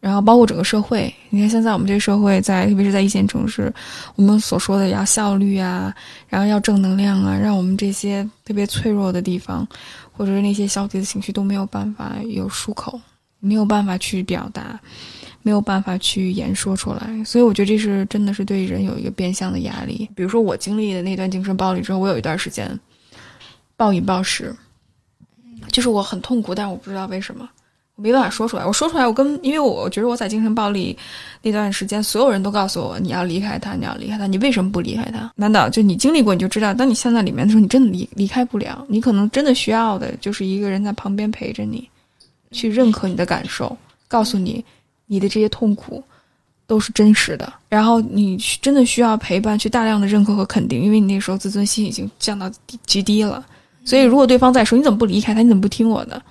然后包括整个社会，你看现在我们这个社会，在特别是在一线城市，我们所说的要效率啊，然后要正能量啊，让我们这些特别脆弱的地方，或者是那些消极的情绪都没有办法有出口，没有办法去表达，没有办法去言说出来，所以我觉得这是真的是对人有一个变相的压力。比如说我经历的那段精神暴力之后，我有一段时间暴饮暴食，就是我很痛苦，但我不知道为什么。我没办法说出来，我说出来，我跟因为我觉得我在精神暴力那段时间，所有人都告诉我你要离开他，你要离开他，你为什么不离开他？难道就你经历过你就知道，当你陷在里面的时候，你真的离离开不了，你可能真的需要的就是一个人在旁边陪着你，去认可你的感受，告诉你你的这些痛苦都是真实的，然后你真的需要陪伴，去大量的认可和肯定，因为你那时候自尊心已经降到极低了，所以如果对方再说你怎么不离开他，你怎么不听我的？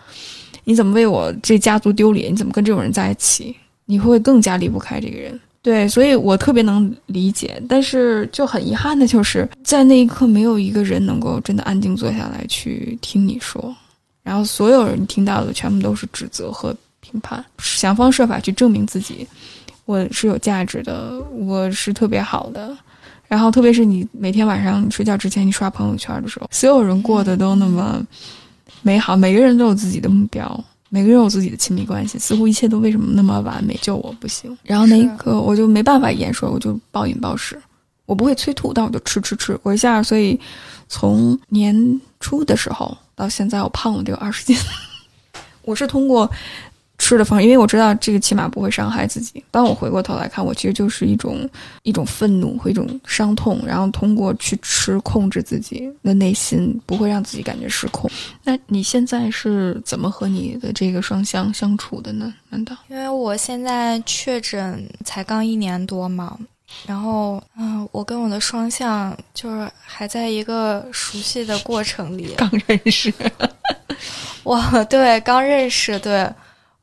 你怎么为我这家族丢脸？你怎么跟这种人在一起？你会更加离不开这个人？对，所以我特别能理解，但是就很遗憾的就是在那一刻，没有一个人能够真的安静坐下来去听你说，然后所有人听到的全部都是指责和评判，想方设法去证明自己，我是有价值的，我是特别好的。然后特别是你每天晚上睡觉之前，你刷朋友圈的时候，所有人过得都那么。美好，每个人都有自己的目标，每个人有自己的亲密关系，似乎一切都为什么那么完美，就我不行。然后那一刻，我就没办法言说，我就暴饮暴食，我不会催吐，但我就吃吃吃，我一下，所以从年初的时候到现在，我胖了得有二十斤。我是通过。吃的方式，因为我知道这个起码不会伤害自己。当我回过头来看，我其实就是一种一种愤怒和一种伤痛，然后通过去吃控制自己的内心，不会让自己感觉失控。那你现在是怎么和你的这个双向相处的呢？难道因为我现在确诊才刚一年多嘛？然后，嗯，我跟我的双向就是还在一个熟悉的过程里，刚认识。哇，对，刚认识，对。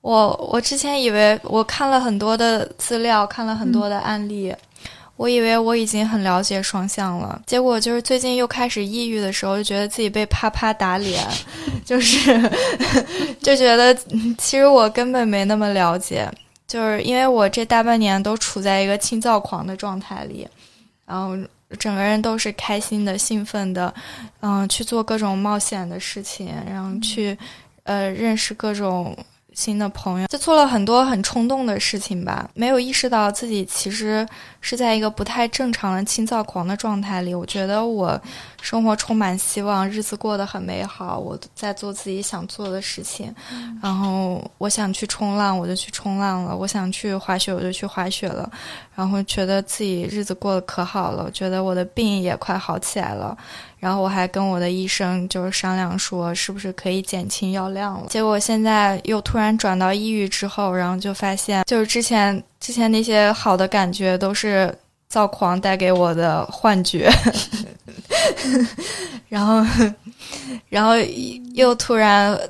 我我之前以为我看了很多的资料，看了很多的案例，我以为我已经很了解双向了，结果就是最近又开始抑郁的时候，就觉得自己被啪啪打脸，就是 就觉得其实我根本没那么了解，就是因为我这大半年都处在一个轻躁狂的状态里，然后整个人都是开心的、兴奋的，嗯，去做各种冒险的事情，然后去呃认识各种。新的朋友就做了很多很冲动的事情吧，没有意识到自己其实是在一个不太正常的轻躁狂的状态里。我觉得我生活充满希望，日子过得很美好，我在做自己想做的事情。然后我想去冲浪，我就去冲浪了；我想去滑雪，我就去滑雪了。然后觉得自己日子过得可好了，觉得我的病也快好起来了。然后我还跟我的医生就是商量说，是不是可以减轻药量了。结果现在又突然转到抑郁之后，然后就发现，就是之前之前那些好的感觉都是躁狂带给我的幻觉。然后，然后又突然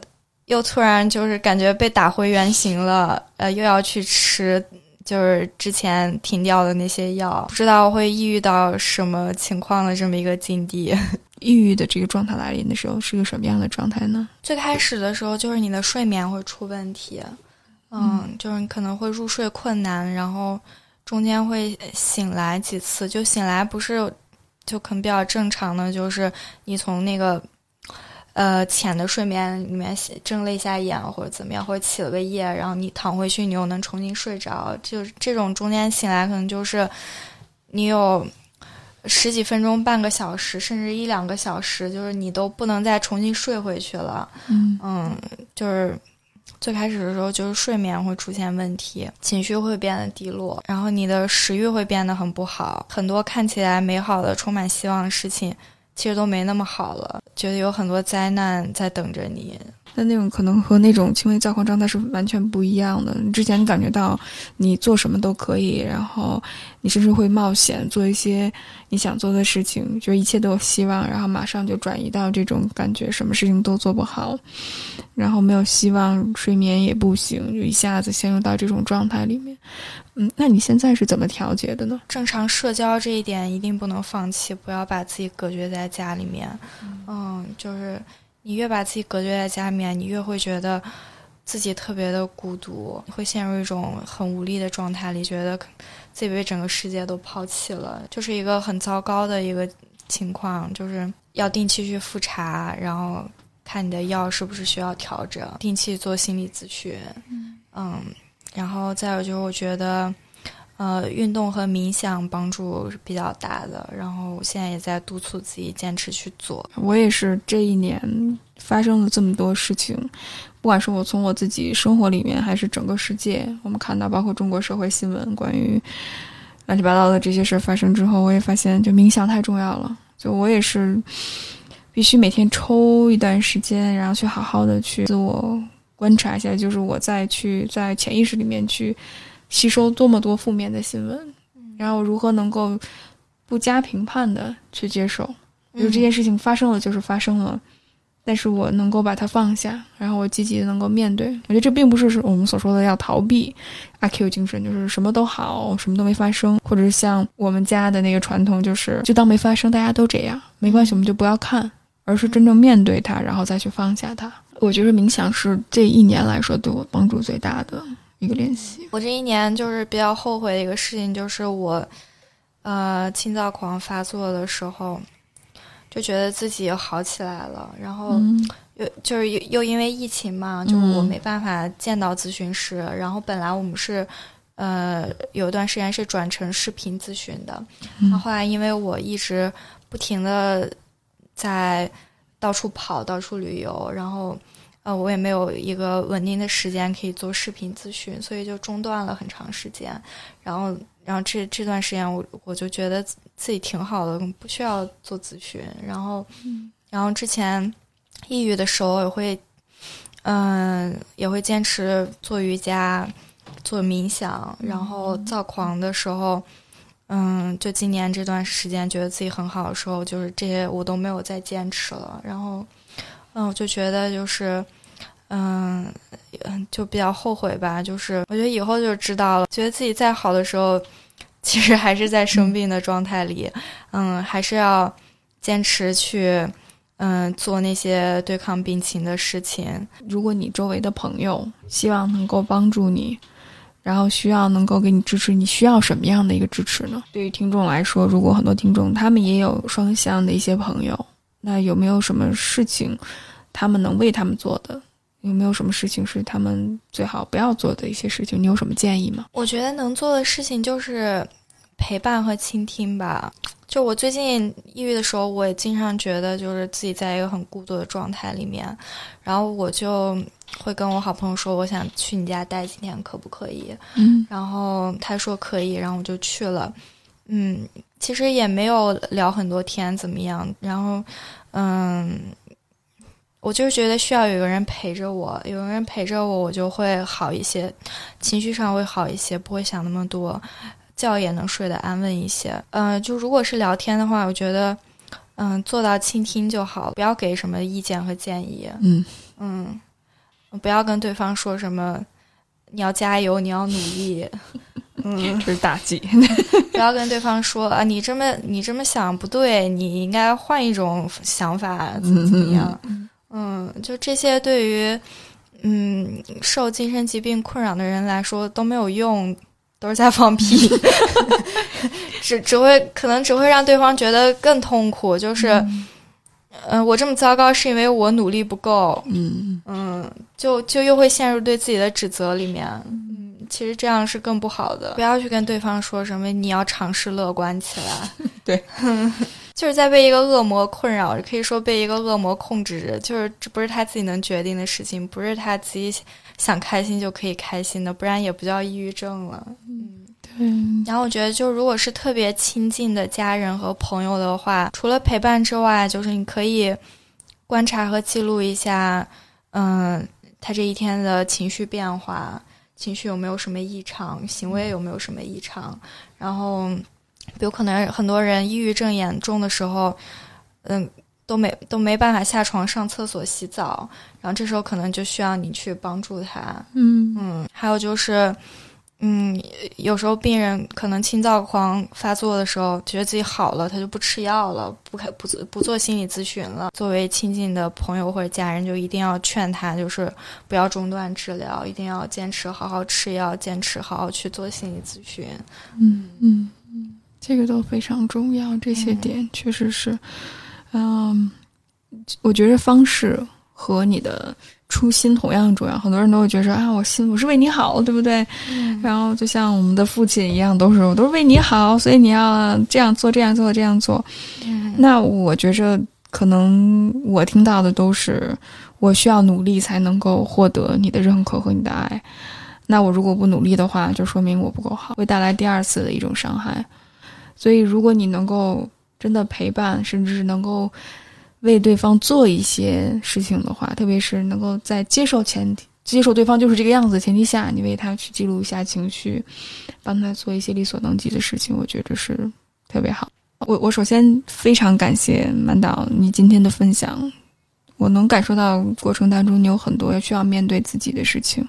又突然就是感觉被打回原形了，呃，又要去吃。就是之前停掉的那些药，不知道会抑郁到什么情况的这么一个境地。抑郁的这个状态来临的时候是个什么样的状态呢？最开始的时候就是你的睡眠会出问题，嗯，就是你可能会入睡困难，然后中间会醒来几次，就醒来不是就可能比较正常的，就是你从那个。呃，浅的睡眠里面睁了一下眼，或者怎么样，或者起了个夜，然后你躺回去，你又能重新睡着。就这种中间醒来，可能就是你有十几分钟、半个小时，甚至一两个小时，就是你都不能再重新睡回去了。嗯嗯，就是最开始的时候，就是睡眠会出现问题，情绪会变得低落，然后你的食欲会变得很不好，很多看起来美好的、充满希望的事情。其实都没那么好了，觉得有很多灾难在等着你。那那种可能和那种轻微躁狂状态是完全不一样的。之前感觉到你做什么都可以，然后你甚至会冒险做一些你想做的事情，觉得一切都有希望，然后马上就转移到这种感觉，什么事情都做不好，然后没有希望，睡眠也不行，就一下子陷入到这种状态里面。嗯，那你现在是怎么调节的呢？正常社交这一点一定不能放弃，不要把自己隔绝在家里面。嗯，就是你越把自己隔绝在家里面，你越会觉得自己特别的孤独，会陷入一种很无力的状态里，觉得自己被整个世界都抛弃了，就是一个很糟糕的一个情况。就是要定期去复查，然后看你的药是不是需要调整，定期做心理咨询。嗯。然后再有就是，我觉得，呃，运动和冥想帮助是比较大的。然后现在也在督促自己坚持去做。我也是这一年发生了这么多事情，不管是我从我自己生活里面，还是整个世界，我们看到包括中国社会新闻关于乱七八糟的这些事儿发生之后，我也发现就冥想太重要了。就我也是必须每天抽一段时间，然后去好好的去自我。观察一下，就是我再去在潜意识里面去吸收多么多负面的新闻，然后如何能够不加评判的去接受，就这件事情发生了就是发生了，但是我能够把它放下，然后我积极的能够面对。我觉得这并不是是我们所说的要逃避阿 Q 精神，就是什么都好，什么都没发生，或者是像我们家的那个传统，就是就当没发生，大家都这样，没关系，我们就不要看，而是真正面对它，然后再去放下它。我觉得冥想是这一年来说对我帮助最大的一个练习。我这一年就是比较后悔的一个事情，就是我，呃，轻躁狂发作的时候，就觉得自己好起来了，然后又就是又又因为疫情嘛，就是我没办法见到咨询师，然后本来我们是，呃，有一段时间是转成视频咨询的，然后后来因为我一直不停的在。到处跑，到处旅游，然后，呃，我也没有一个稳定的时间可以做视频咨询，所以就中断了很长时间。然后，然后这这段时间，我我就觉得自己挺好的，不需要做咨询。然后，然后之前抑郁的时候也会，嗯，也会坚持做瑜伽、做冥想。然后躁狂的时候。嗯，就今年这段时间，觉得自己很好的时候，就是这些我都没有再坚持了。然后，嗯，我就觉得就是，嗯，就比较后悔吧。就是我觉得以后就知道了，觉得自己再好的时候，其实还是在生病的状态里，嗯，还是要坚持去，嗯，做那些对抗病情的事情。如果你周围的朋友希望能够帮助你，然后需要能够给你支持，你需要什么样的一个支持呢？对于听众来说，如果很多听众他们也有双向的一些朋友，那有没有什么事情他们能为他们做的？有没有什么事情是他们最好不要做的一些事情？你有什么建议吗？我觉得能做的事情就是陪伴和倾听吧。就我最近抑郁的时候，我也经常觉得就是自己在一个很孤独的状态里面，然后我就会跟我好朋友说，我想去你家待几天，可不可以？嗯，然后他说可以，然后我就去了。嗯，其实也没有聊很多天，怎么样？然后，嗯。我就是觉得需要有个人陪着我，有个人陪着我，我就会好一些，情绪上会好一些，不会想那么多，觉也能睡得安稳一些。嗯，就如果是聊天的话，我觉得，嗯，做到倾听就好，不要给什么意见和建议。嗯嗯，不要跟对方说什么，你要加油，你要努力。嗯，这是大忌。不要跟对方说啊，你这么你这么想不对，你应该换一种想法，怎么怎么样。嗯，就这些对于嗯受精神疾病困扰的人来说都没有用，都是在放屁，只只会可能只会让对方觉得更痛苦。就是，嗯，我这么糟糕是因为我努力不够。嗯嗯，就就又会陷入对自己的指责里面。嗯，其实这样是更不好的。不要去跟对方说什么你要尝试乐观起来。对。就是在被一个恶魔困扰，可以说被一个恶魔控制着。就是这不是他自己能决定的事情，不是他自己想开心就可以开心的，不然也不叫抑郁症了。嗯，对。然后我觉得，就如果是特别亲近的家人和朋友的话，除了陪伴之外，就是你可以观察和记录一下，嗯，他这一天的情绪变化，情绪有没有什么异常，行为有没有什么异常，然后。有可能很多人抑郁症严重的时候，嗯，都没都没办法下床上厕所洗澡，然后这时候可能就需要你去帮助他。嗯嗯，还有就是，嗯，有时候病人可能轻躁狂发作的时候，觉得自己好了，他就不吃药了，不开不不做心理咨询了。作为亲近的朋友或者家人，就一定要劝他，就是不要中断治疗，一定要坚持好好吃药，坚持好好去做心理咨询。嗯嗯。这个都非常重要，这些点确实是，嗯，我觉得方式和你的初心同样重要。很多人都会觉得啊，我心我是为你好，对不对？然后就像我们的父亲一样，都是我都是为你好，所以你要这样做，这样做，这样做。那我觉着可能我听到的都是我需要努力才能够获得你的认可和你的爱。那我如果不努力的话，就说明我不够好，会带来第二次的一种伤害。所以，如果你能够真的陪伴，甚至是能够为对方做一些事情的话，特别是能够在接受前提、接受对方就是这个样子的前提下，你为他去记录一下情绪，帮他做一些力所能及的事情，我觉得是特别好。我我首先非常感谢满导你今天的分享，我能感受到过程当中你有很多需要面对自己的事情。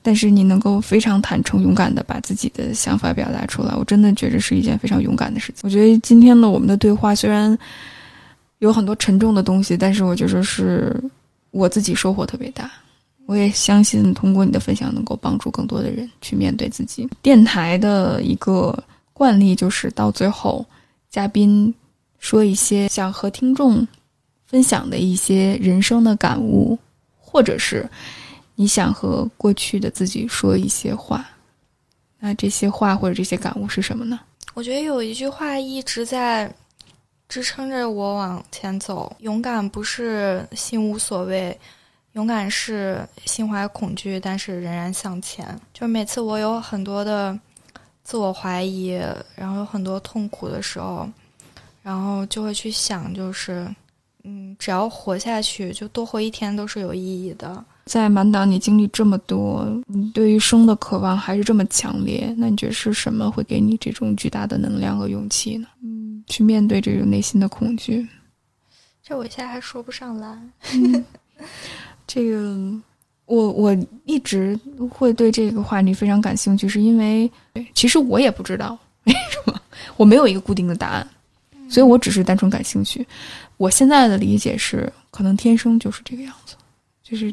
但是你能够非常坦诚、勇敢的把自己的想法表达出来，我真的觉得是一件非常勇敢的事情。我觉得今天的我们的对话虽然有很多沉重的东西，但是我觉得是我自己收获特别大。我也相信通过你的分享，能够帮助更多的人去面对自己。电台的一个惯例就是到最后，嘉宾说一些想和听众分享的一些人生的感悟，或者是。你想和过去的自己说一些话，那这些话或者这些感悟是什么呢？我觉得有一句话一直在支撑着我往前走：勇敢不是心无所谓，勇敢是心怀恐惧，但是仍然向前。就每次我有很多的自我怀疑，然后有很多痛苦的时候，然后就会去想，就是嗯，只要活下去，就多活一天都是有意义的。在满岛，你经历这么多，你对于生的渴望还是这么强烈，那你觉得是什么会给你这种巨大的能量和勇气呢？嗯，去面对这种内心的恐惧。这我现在还说不上来。这个，我我一直会对这个话题非常感兴趣，是因为其实我也不知道为什么，我没有一个固定的答案，所以我只是单纯感兴趣。我现在的理解是，可能天生就是这个样子，就是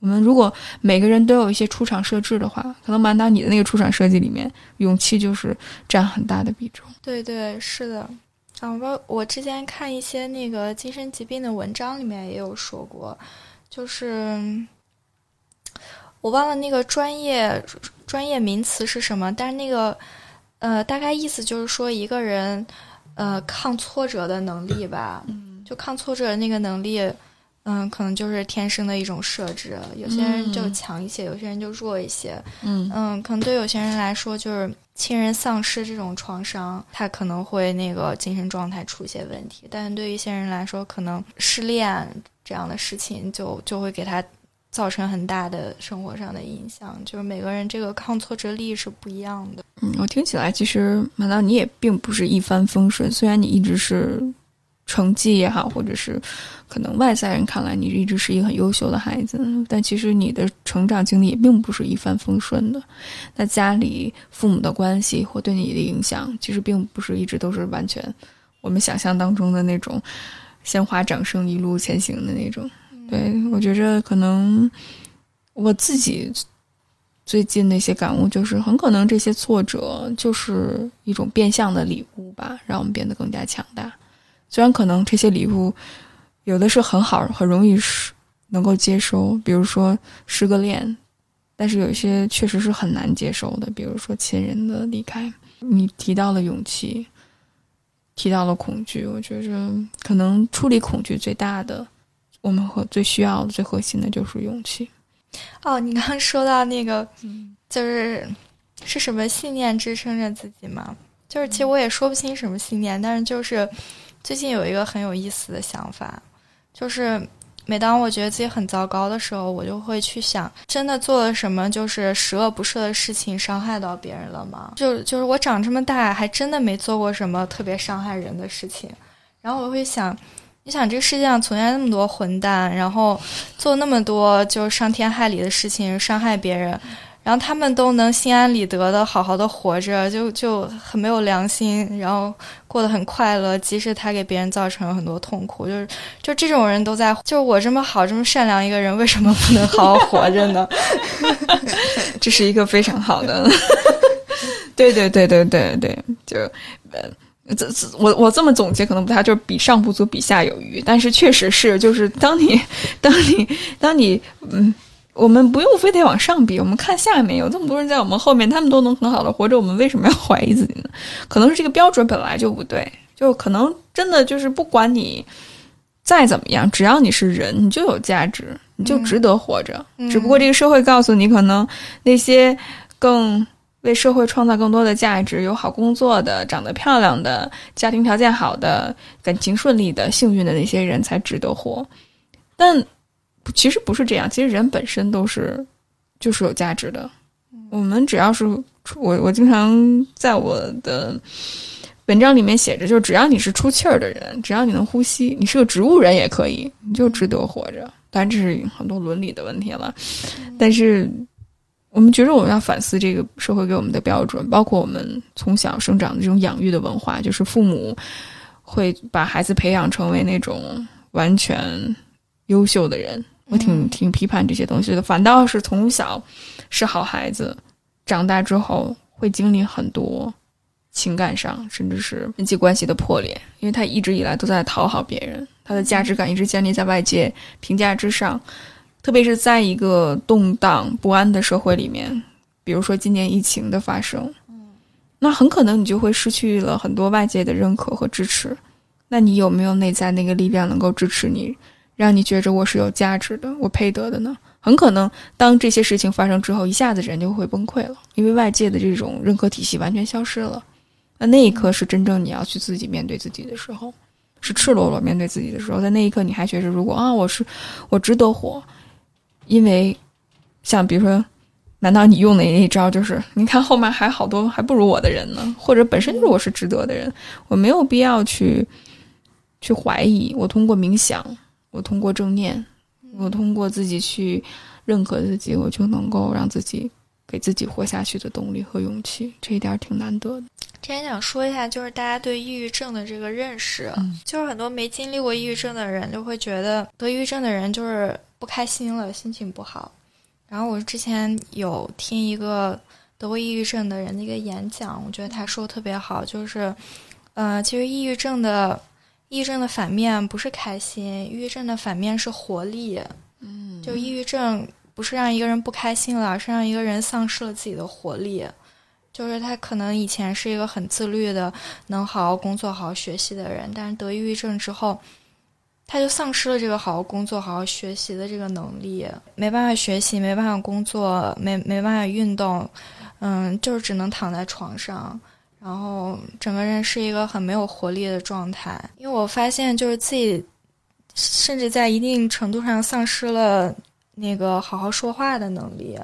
我们如果每个人都有一些出场设置的话，可能满达你的那个出场设计里面，勇气就是占很大的比重。对对，是的。啊，我我之前看一些那个精神疾病的文章里面也有说过，就是我忘了那个专业专业名词是什么，但是那个呃，大概意思就是说一个人呃抗挫折的能力吧，就抗挫折的那个能力，嗯，可能就是天生的一种设置，有些人就强一些，有些人就弱一些，嗯嗯，可能对有些人来说就是。亲人丧失这种创伤，他可能会那个精神状态出一些问题。但对于一些人来说，可能失恋这样的事情就就会给他造成很大的生活上的影响。就是每个人这个抗挫折力是不一样的。嗯，我听起来其实，难道你也并不是一帆风顺？虽然你一直是。成绩也好，或者是可能外在人看来你一直是一个很优秀的孩子，但其实你的成长经历也并不是一帆风顺的。那家里父母的关系或对你的影响，其实并不是一直都是完全我们想象当中的那种鲜花掌声一路前行的那种。对我觉着，可能我自己最近那些感悟，就是很可能这些挫折就是一种变相的礼物吧，让我们变得更加强大。虽然可能这些礼物有的是很好，很容易是能够接收，比如说失个恋，但是有一些确实是很难接受的，比如说亲人的离开。你提到了勇气，提到了恐惧，我觉着可能处理恐惧最大的，我们和最需要的、最核心的就是勇气。哦，你刚刚说到那个，就是是什么信念支撑着自己吗？就是其实我也说不清什么信念，但是就是。最近有一个很有意思的想法，就是每当我觉得自己很糟糕的时候，我就会去想，真的做了什么就是十恶不赦的事情，伤害到别人了吗？就就是我长这么大，还真的没做过什么特别伤害人的事情。然后我会想，你想这个世界上存在那么多混蛋，然后做那么多就是伤天害理的事情，伤害别人。然后他们都能心安理得的好好的活着，就就很没有良心，然后过得很快乐，即使他给别人造成了很多痛苦，就是就这种人都在，就我这么好这么善良一个人，为什么不能好好活着呢？这是一个非常好的，对对对对对对，就呃，这这我我这么总结可能不太，就是比上不足，比下有余，但是确实是，就是当你当你当你嗯。我们不用非得往上比，我们看下面有这么多人在我们后面，他们都能很好的活着，我们为什么要怀疑自己呢？可能是这个标准本来就不对，就可能真的就是不管你再怎么样，只要你是人，你就有价值，你就值得活着。只不过这个社会告诉你，可能那些更为社会创造更多的价值、有好工作的、长得漂亮的、家庭条件好的、感情顺利的、幸运的那些人才值得活，但。其实不是这样，其实人本身都是，就是有价值的。我们只要是我，我经常在我的文章里面写着，就只要你是出气儿的人，只要你能呼吸，你是个植物人也可以，你就值得活着。当然这是很多伦理的问题了，但是我们觉得我们要反思这个社会给我们的标准，包括我们从小生长的这种养育的文化，就是父母会把孩子培养成为那种完全优秀的人。我挺挺批判这些东西的，反倒是从小是好孩子，长大之后会经历很多情感上甚至是人际关系的破裂，因为他一直以来都在讨好别人，他的价值感一直建立在外界评价之上，特别是在一个动荡不安的社会里面，比如说今年疫情的发生，那很可能你就会失去了很多外界的认可和支持，那你有没有内在那个力量能够支持你？让你觉着我是有价值的，我配得的呢？很可能当这些事情发生之后，一下子人就会崩溃了，因为外界的这种认可体系完全消失了。那那一刻是真正你要去自己面对自己的时候，是赤裸裸面对自己的时候。在那一刻，你还觉着如果啊，我是我值得活，因为像比如说，难道你用的那一招就是，你看后面还好多还不如我的人呢？或者本身我是值得的人，我没有必要去去怀疑。我通过冥想。我通过正念，我通过自己去认可自己，我就能够让自己给自己活下去的动力和勇气。这一点挺难得的。之前想说一下，就是大家对抑郁症的这个认识，嗯就是很多没经历过抑郁症的人就会觉得得抑郁症的人就是不开心了，心情不好。然后我之前有听一个得过抑郁症的人的一个演讲，我觉得他说的特别好，就是，呃，其实抑郁症的抑郁症的反面不是开心，抑郁症的反面是活力。嗯就抑郁症不是让一个人不开心了，而是让一个人丧失了自己的活力。就是他可能以前是一个很自律的，能好好工作、好好学习的人，但是得抑郁症之后，他就丧失了这个好好工作、好好学习的这个能力，没办法学习，没办法工作，没没办法运动，嗯，就是只能躺在床上。然后整个人是一个很没有活力的状态，因为我发现就是自己，甚至在一定程度上丧失了那个好好说话的能力。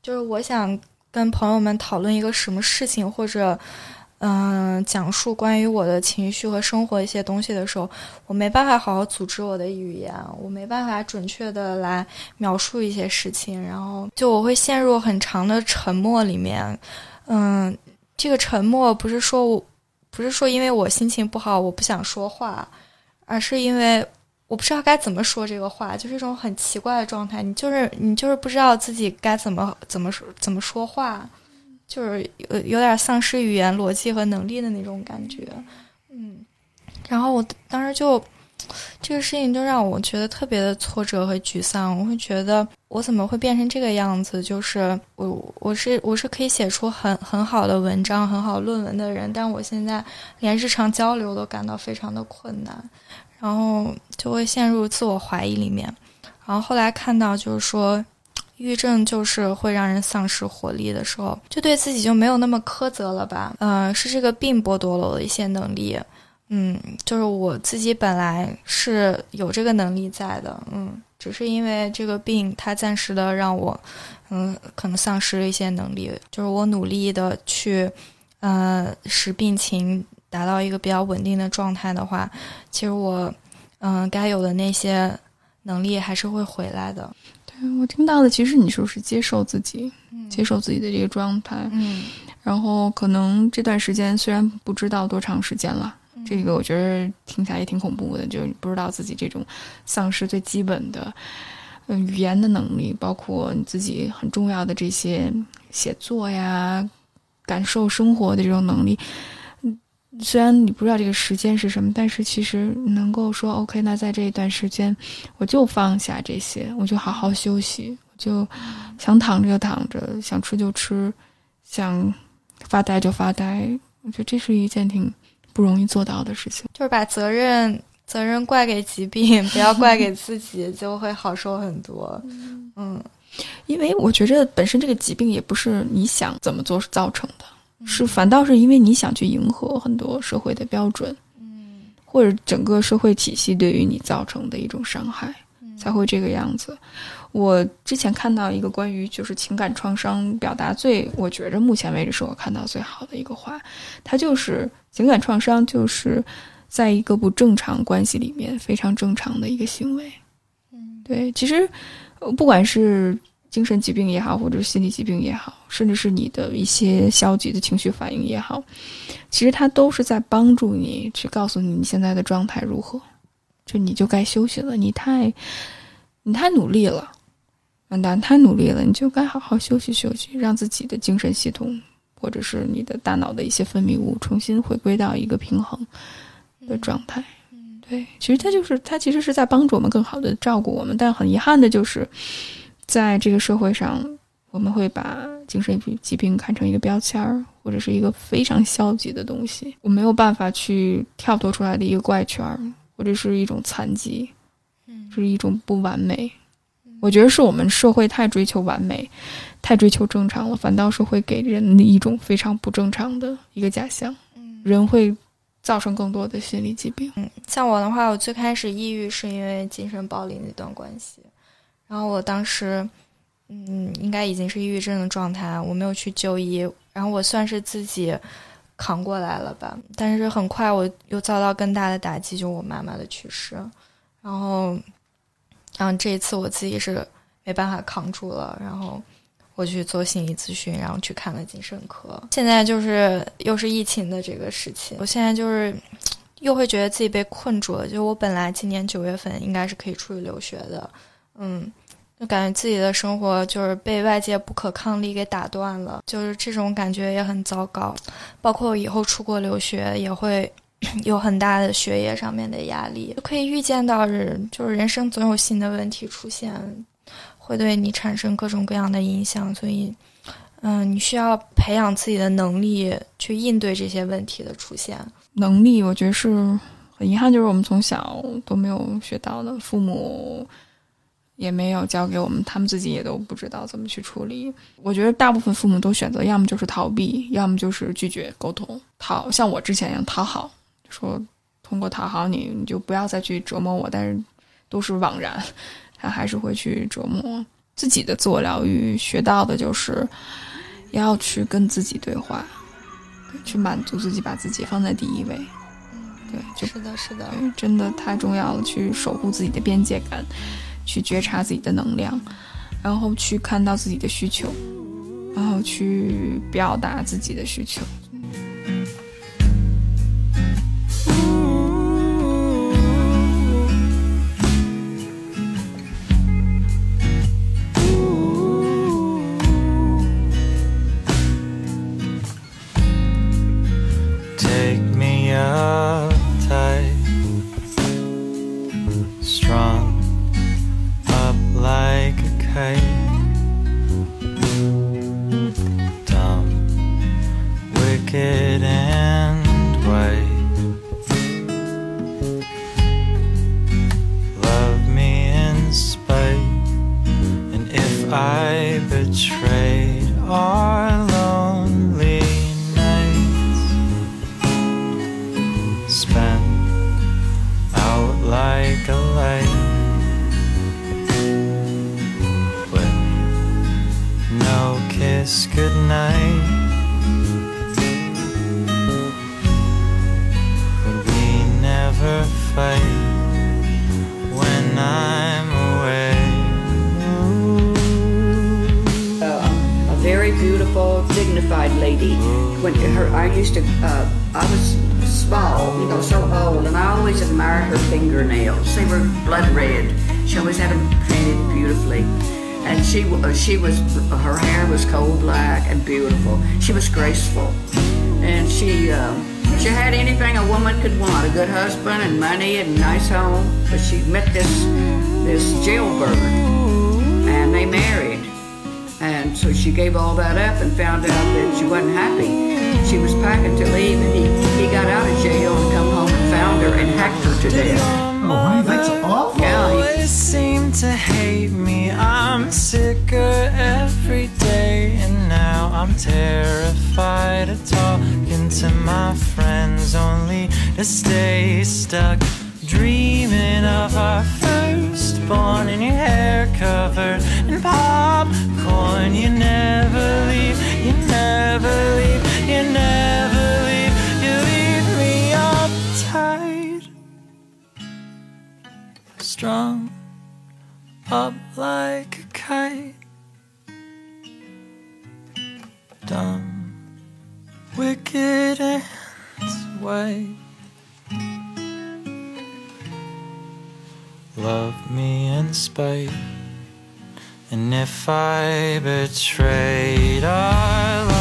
就是我想跟朋友们讨论一个什么事情，或者嗯、讲述关于我的情绪和生活一些东西的时候，我没办法好好组织我的语言，我没办法准确的来描述一些事情，然后就我会陷入很长的沉默里面。嗯，这个沉默不是说我不是说因为我心情不好我不想说话，而是因为我不知道该怎么说这个话，就是一种很奇怪的状态。你就是你就是不知道自己该怎么怎么说怎么说话，就是有有点丧失语言逻辑和能力的那种感觉。嗯，然后我当时就这个事情就让我觉得特别的挫折和沮丧。我会觉得我怎么会变成这个样子？就是我我是我是可以写出很很好的文章、很好论文的人，但我现在连日常交流都感到非常的困难。然后就会陷入自我怀疑里面。然后后来看到就是说，抑郁症就是会让人丧失活力的时候，就对自己就没有那么苛责了吧？呃，是这个病剥夺了我的一些能力。嗯，就是我自己本来是有这个能力在的，嗯，只是因为这个病，它暂时的让我，嗯，可能丧失了一些能力。就是我努力的去，呃，使病情达到一个比较稳定的状态的话，其实我，嗯、该有的那些能力还是会回来的。对我听到的，其实你说是接受自己，嗯接受自己的这个状态，嗯，然后可能这段时间虽然不知道多长时间了，这个我觉得听起来也挺恐怖的，就是不知道自己这种丧失最基本的，嗯、语言的能力，包括你自己很重要的这些写作呀、感受生活的这种能力。嗯，虽然你不知道这个时间是什么，但是其实能够说 OK，那在这一段时间，我就放下这些，我就好好休息，我就想躺着就躺着，想吃就吃，想发呆就发呆。我觉得这是一件挺不容易做到的事情。就是把责任责任怪给疾病，不要怪给自己，就会好受很多。嗯因为我觉着本身这个疾病也不是你想怎么做造成的，是反倒是因为你想去迎合很多社会的标准，嗯或者整个社会体系对于你造成的一种伤害，嗯才会这个样子。我之前看到一个关于就是情感创伤表达最，我觉着目前为止是我看到最好的一个话，它就是情感创伤就是在一个不正常关系里面非常正常的一个行为。嗯对，其实呃不管是精神疾病也好，或者是心理疾病也好，甚至是你的一些消极的情绪反应也好，其实它都是在帮助你去告诉你你现在的状态如何，就你就该休息了，你太你太努力了，完蛋，太努力了，你就该好好休息休息，让自己的精神系统或者是你的大脑的一些分泌物重新回归到一个平衡的状态。嗯对，其实它就是它其实是在帮助我们更好的照顾我们，但很遗憾的就是，在这个社会上，我们会把精神疾病看成一个标签儿，或者是一个非常消极的东西，我没有办法去跳脱出来的一个怪圈儿，或者是一种残疾，嗯是一种不完美。我觉得是我们社会太追求完美，太追求正常了，反倒是会给人一种非常不正常的一个假象，嗯人会造成更多的心理疾病。嗯，像我的话，我最开始抑郁是因为精神暴力那段关系，然后我当时，嗯，应该已经是抑郁症的状态，我没有去就医，然后我算是自己扛过来了吧。但是很快我又遭到更大的打击，就我妈妈的去世，然后，然后这一次我自己是没办法扛住了，然后我去做心理咨询，然后去看了精神科。现在就是又是疫情的这个事情，我现在就是又会觉得自己被困住了。就我本来今年九月份应该是可以出去留学的，嗯，就感觉自己的生活就是被外界不可抗力给打断了，就是这种感觉也很糟糕。包括以后出国留学也会 有很大的学业上面的压力，就可以预见到人就是人生总有新的问题出现。会对你产生各种各样的影响，所以，嗯，你需要培养自己的能力去应对这些问题的出现。能力，我觉得是很遗憾，就是我们从小都没有学到的，父母也没有教给我们，他们自己也都不知道怎么去处理。我觉得大部分父母都选择要么就是逃避，要么就是拒绝沟通，讨像我之前一样讨好，说通过讨好你，你就不要再去折磨我，但是都是枉然。他还是会去折磨自己的自我疗愈，学到的就是要去跟自己对话，去满足自己，把自己放在第一位。对，就是的，是的，真的太重要了。去守护自己的边界感，去觉察自己的能量，然后去看到自己的需求，然后去表达自己的需求。Oh, that's awful. He seem to hate me. I'm sicker every day, and now I'm terrified of talking to my friends, only to stay stuck dreaming of our firstborn and your hair covered in popcorn. You never leave, you never leave, you never strung up like a kite, dumb, wicked and white. Love me in spite, and if I betrayed, I